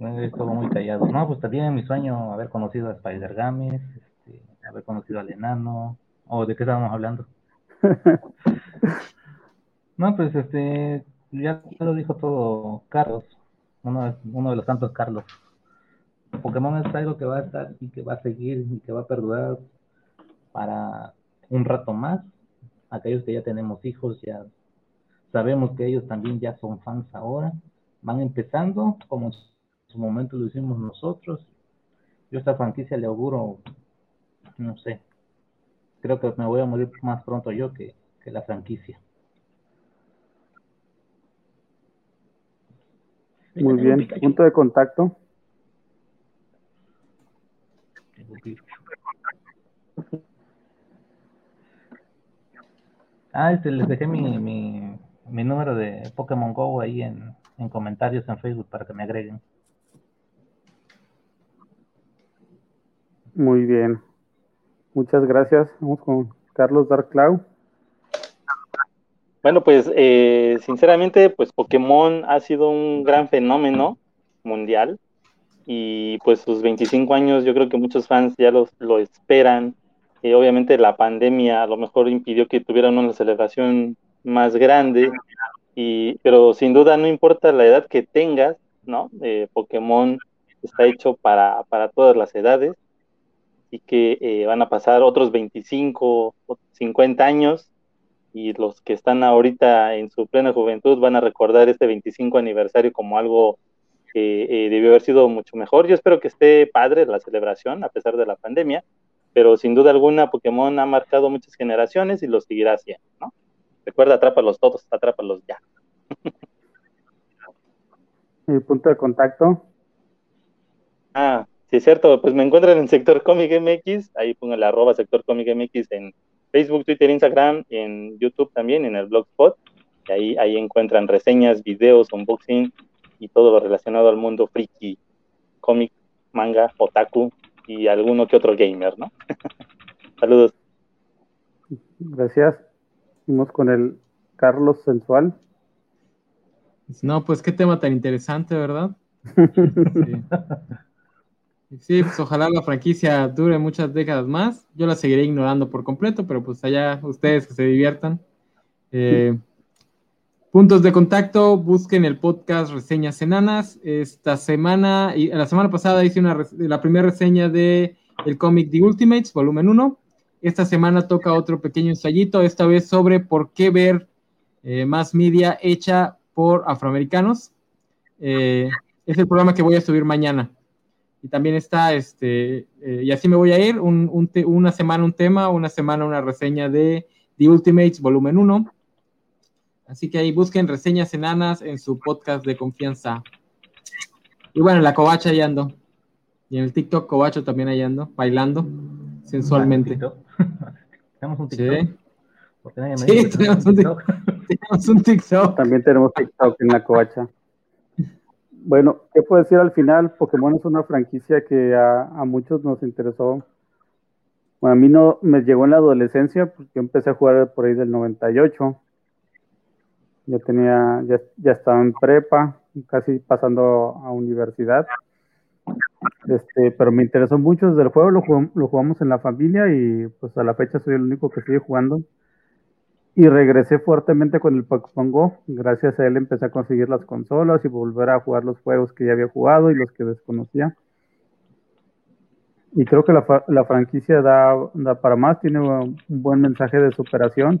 Estuvo muy callado. No, pues también en mi sueño haber conocido a Spider Games, este, haber conocido al enano. ¿O de qué estábamos hablando? no, pues este, ya lo dijo todo Carlos, uno, uno de los santos Carlos. Pokémon es algo que va a estar y que va a seguir y que va a perdurar para un rato más. Aquellos que ya tenemos hijos, ya sabemos que ellos también ya son fans ahora. Van empezando, como su momento lo hicimos nosotros. Yo a esta franquicia le auguro, no sé, creo que me voy a morir más pronto yo que, que la franquicia. Muy bien, punto de contacto. Ah, este, les dejé mi, mi, mi número de Pokémon Go ahí en, en comentarios en Facebook para que me agreguen. Muy bien. Muchas gracias. Vamos con Carlos Darkcloud. Bueno, pues eh, sinceramente, pues Pokémon ha sido un gran fenómeno mundial y pues sus 25 años yo creo que muchos fans ya los, lo esperan. Obviamente la pandemia a lo mejor impidió que tuvieran una celebración más grande, y, pero sin duda no importa la edad que tengas, ¿no? Eh, Pokémon está hecho para, para todas las edades y que eh, van a pasar otros 25 o 50 años y los que están ahorita en su plena juventud van a recordar este 25 aniversario como algo que eh, debió haber sido mucho mejor. Yo espero que esté padre la celebración a pesar de la pandemia, pero sin duda alguna Pokémon ha marcado muchas generaciones y lo seguirá haciendo, ¿no? Recuerda, atrápalos todos, atrápalos ya. ¿El punto de contacto? Ah, Sí, es cierto, pues me encuentran en Sector Comic MX, ahí pongo el arroba Sector Comic MX en Facebook, Twitter, Instagram, en YouTube también, en el Blogspot, y ahí, ahí encuentran reseñas, videos, unboxing y todo lo relacionado al mundo friki, cómic, manga, otaku y alguno que otro gamer, ¿no? Saludos. Gracias. Vamos con el Carlos Sensual. No, pues qué tema tan interesante, ¿verdad? sí. Sí, pues ojalá la franquicia dure muchas décadas más. Yo la seguiré ignorando por completo, pero pues allá ustedes que se diviertan. Eh, puntos de contacto, busquen el podcast Reseñas Enanas. Esta semana, y la semana pasada hice una, la primera reseña de el cómic The Ultimates, volumen 1. Esta semana toca otro pequeño ensayito, esta vez sobre por qué ver eh, más media hecha por afroamericanos. Eh, es el programa que voy a subir mañana y también está, este, eh, y así me voy a ir, una semana un tema, una semana una reseña de The Ultimates Volumen 1. Así que ahí busquen reseñas enanas en su podcast de confianza. Y bueno, en la covacha ahí ando. Y en el TikTok covacho también ahí ando, bailando sensualmente. ¿Tenemos un TikTok? Sí, tenemos un TikTok. tenemos un TikTok. También tenemos TikTok en la covacha. Bueno, ¿qué puedo decir al final? Pokémon es una franquicia que a, muchos nos interesó. Bueno, a mí no me llegó en la adolescencia, porque yo empecé a jugar por ahí del 98. Ya tenía, ya, estaba en prepa, casi pasando a universidad. Este, pero me interesó mucho desde el juego, lo, lo jugamos en la familia y pues a la fecha soy el único que sigue jugando y regresé fuertemente con el Pokémon Go. Gracias a él empecé a conseguir las consolas y volver a jugar los juegos que ya había jugado y los que desconocía. Y creo que la, la franquicia da, da, para más, tiene un buen mensaje de superación,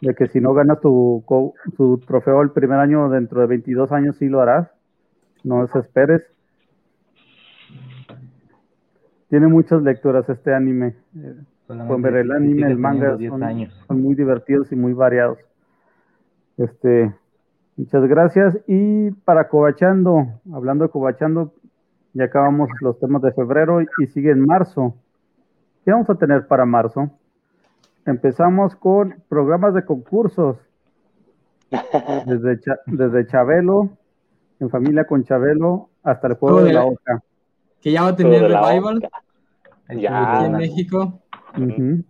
de que si no ganas tu, tu trofeo el primer año, dentro de 22 años sí lo harás, no desesperes. Tiene muchas lecturas este anime. Pueden ver el anime, el manga, son, muy divertidos y muy variados. Este, muchas gracias. Y para Cobachando, hablando de Cobachando, ya acabamos los temas de febrero y sigue en marzo. ¿Qué vamos a tener para marzo? Empezamos con programas de concursos. Desde, desde Chabelo, en familia con Chabelo, hasta el juego de la Oca. Que ya va a tener revival. Ya. Aquí en México. Entonces,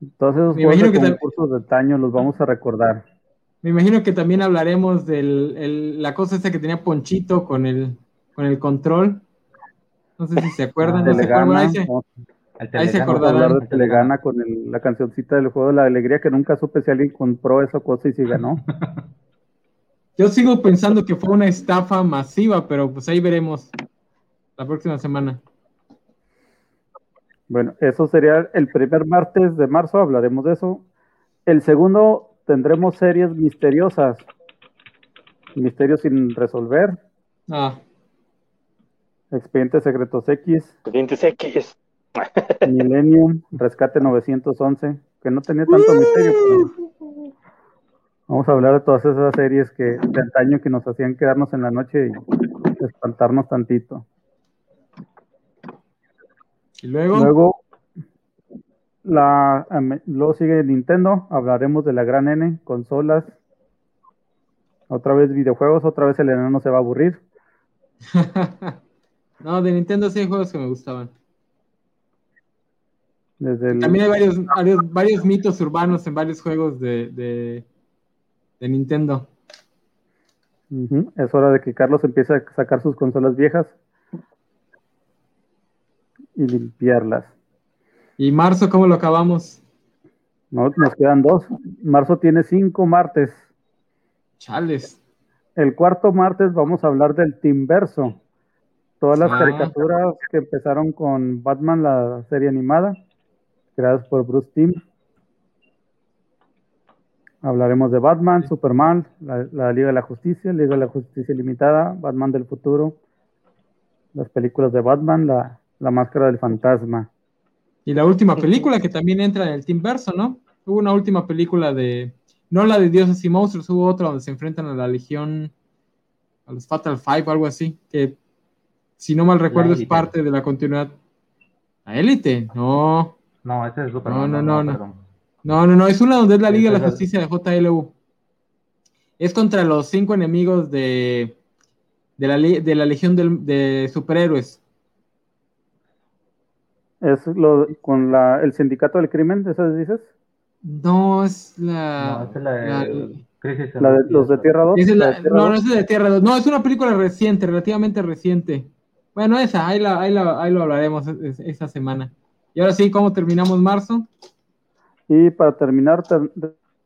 esos Me concursos de Taño los vamos a recordar. Me imagino que también hablaremos de la cosa esa que tenía Ponchito con el con el control. No sé si se acuerdan. No ahí se, acordarán. De Telegana con la cancioncita del juego de la alegría que nunca supe si alguien compró esa cosa y si ganó. Yo sigo pensando que fue una estafa masiva, pero pues ahí veremos la próxima semana. Bueno, eso sería el primer martes de marzo, hablaremos de eso. El segundo tendremos series misteriosas, misterios sin resolver. Ah. Expedientes Secretos X. Expedientes X. Millennium, Rescate 911, que no tenía tanto misterio, vamos a hablar de todas esas series que de antaño que nos hacían quedarnos en la noche y espantarnos tantito. Y luego, luego la, luego sigue Nintendo, hablaremos de la gran N, consolas, otra vez videojuegos, otra vez el enano se va a aburrir. no, de Nintendo sí hay juegos que me gustaban. También hay varios, varios, mitos urbanos en varios juegos de, de, Nintendo. Es hora de que Carlos empiece a sacar sus consolas viejas y limpiarlas. ¿Y marzo cómo lo acabamos? No, nos quedan dos. Marzo tiene cinco martes. Chales. El cuarto martes vamos a hablar del Verso. Todas las ah. caricaturas que empezaron con Batman, la serie animada, creadas por Bruce Timm. Hablaremos de Batman, Superman, la, Liga de la Justicia, Liga de la Justicia Limitada, Batman del futuro, las películas de Batman, la, la Máscara del Fantasma. Y la última película que también entra en el Team Verso, ¿no? Hubo una última película de, no la de Dioses y Monstruos, hubo otra donde se enfrentan a la Legión, a los Fatal Five o algo así, que si no mal recuerdo es parte de la continuidad. ¿La élite? No. No, ese es Superman. No, no, no. No, no, no, no, es una donde es la Liga de la Justicia de JLU. Es contra los cinco enemigos de, de, la, de la Legión de, Superhéroes. ¿Es lo, con la, el sindicato del crimen, ¿esas dices? No, es la. No, es la, de, los de Tierra 2. no, no es de Tierra 2. No, es una película reciente, relativamente reciente. Bueno, esa, ahí, la, ahí, la, ahí lo hablaremos esa semana. Y ahora sí, ¿cómo terminamos marzo? Y para terminar,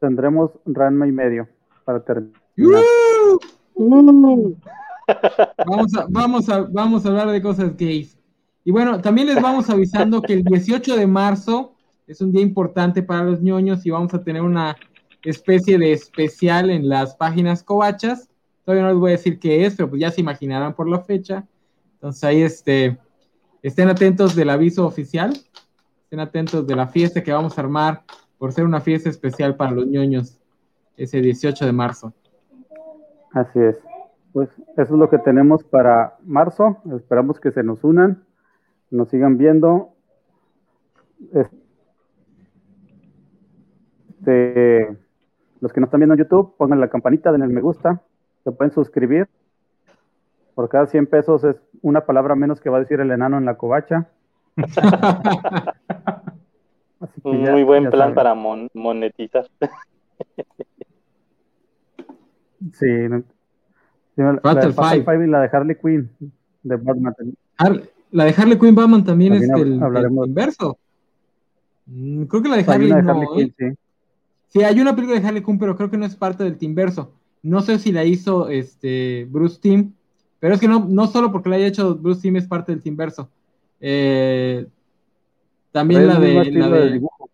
tendremos Ranma y medio. Para terminar. vamos, a, vamos, a, vamos a hablar de cosas gays. Y bueno, también les vamos avisando que el 18 de marzo es un día importante para los ñoños y vamos a tener una especie de especial en las páginas covachas. Todavía no les voy a decir qué es, pero pues ya se imaginarán por la fecha. Entonces ahí este, estén atentos del aviso oficial, estén atentos de la fiesta que vamos a armar por ser una fiesta especial para los ñoños ese 18 de marzo. Así es. Pues eso es lo que tenemos para marzo. Esperamos que se nos unan, nos sigan viendo. Este, los que nos están viendo en YouTube, pongan la campanita, den el me gusta, se pueden suscribir. Por cada 100 pesos es una palabra menos que va a decir el enano en la covacha. Un muy buen plan para monetizar. sí. La, de Five. y la de Harley Quinn de Batman. La de Harley Quinn Batman también, es el, inverso. Mm, creo que la de Harley, Quinn, sí. Sí, hay una película de Harley Quinn, pero creo que no es parte del Teamverso. No sé si la hizo este Bruce Timm, pero es que no, no solo porque la haya hecho Bruce Timm es parte del Teamverso. Eh, también la de, la de... dibujo.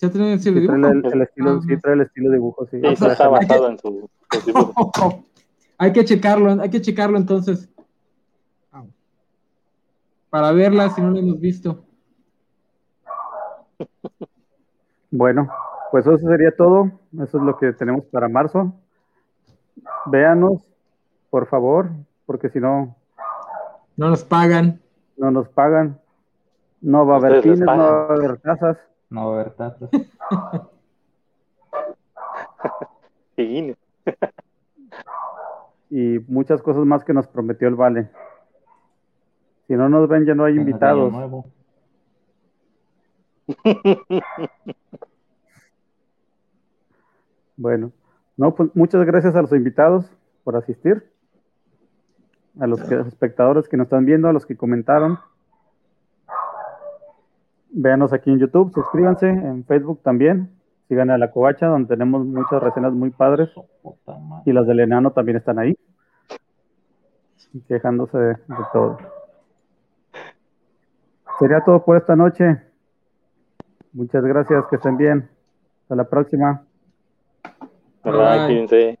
¿Ya trae el estilo de dibujo? El, estilo, ah, sí, trae el estilo de dibujo, sí. Eso está basado en su, dibujo. hay que checarlo, hay que checarlo entonces. Para verla si no la hemos visto. Bueno, pues eso sería todo. Eso es lo que tenemos para marzo. Véanos, por favor, porque si no. No nos pagan. No nos pagan. No va a haber pines, no va a haber tasas. No va a haber tasas. y muchas cosas más que nos prometió el Vale. Si no nos ven, ya no hay invitados. Bueno, no, pues muchas gracias a los invitados por asistir. a los espectadores que nos están viendo, a los que comentaron. Véanos aquí en YouTube, suscríbanse, en Facebook también. Sigan a La Covacha, donde tenemos muchas reseñas muy padres. Y las del enano también están ahí. Quejándose de, todo. Sería todo por esta noche. Muchas gracias, que estén bien. Hasta la próxima. Bye.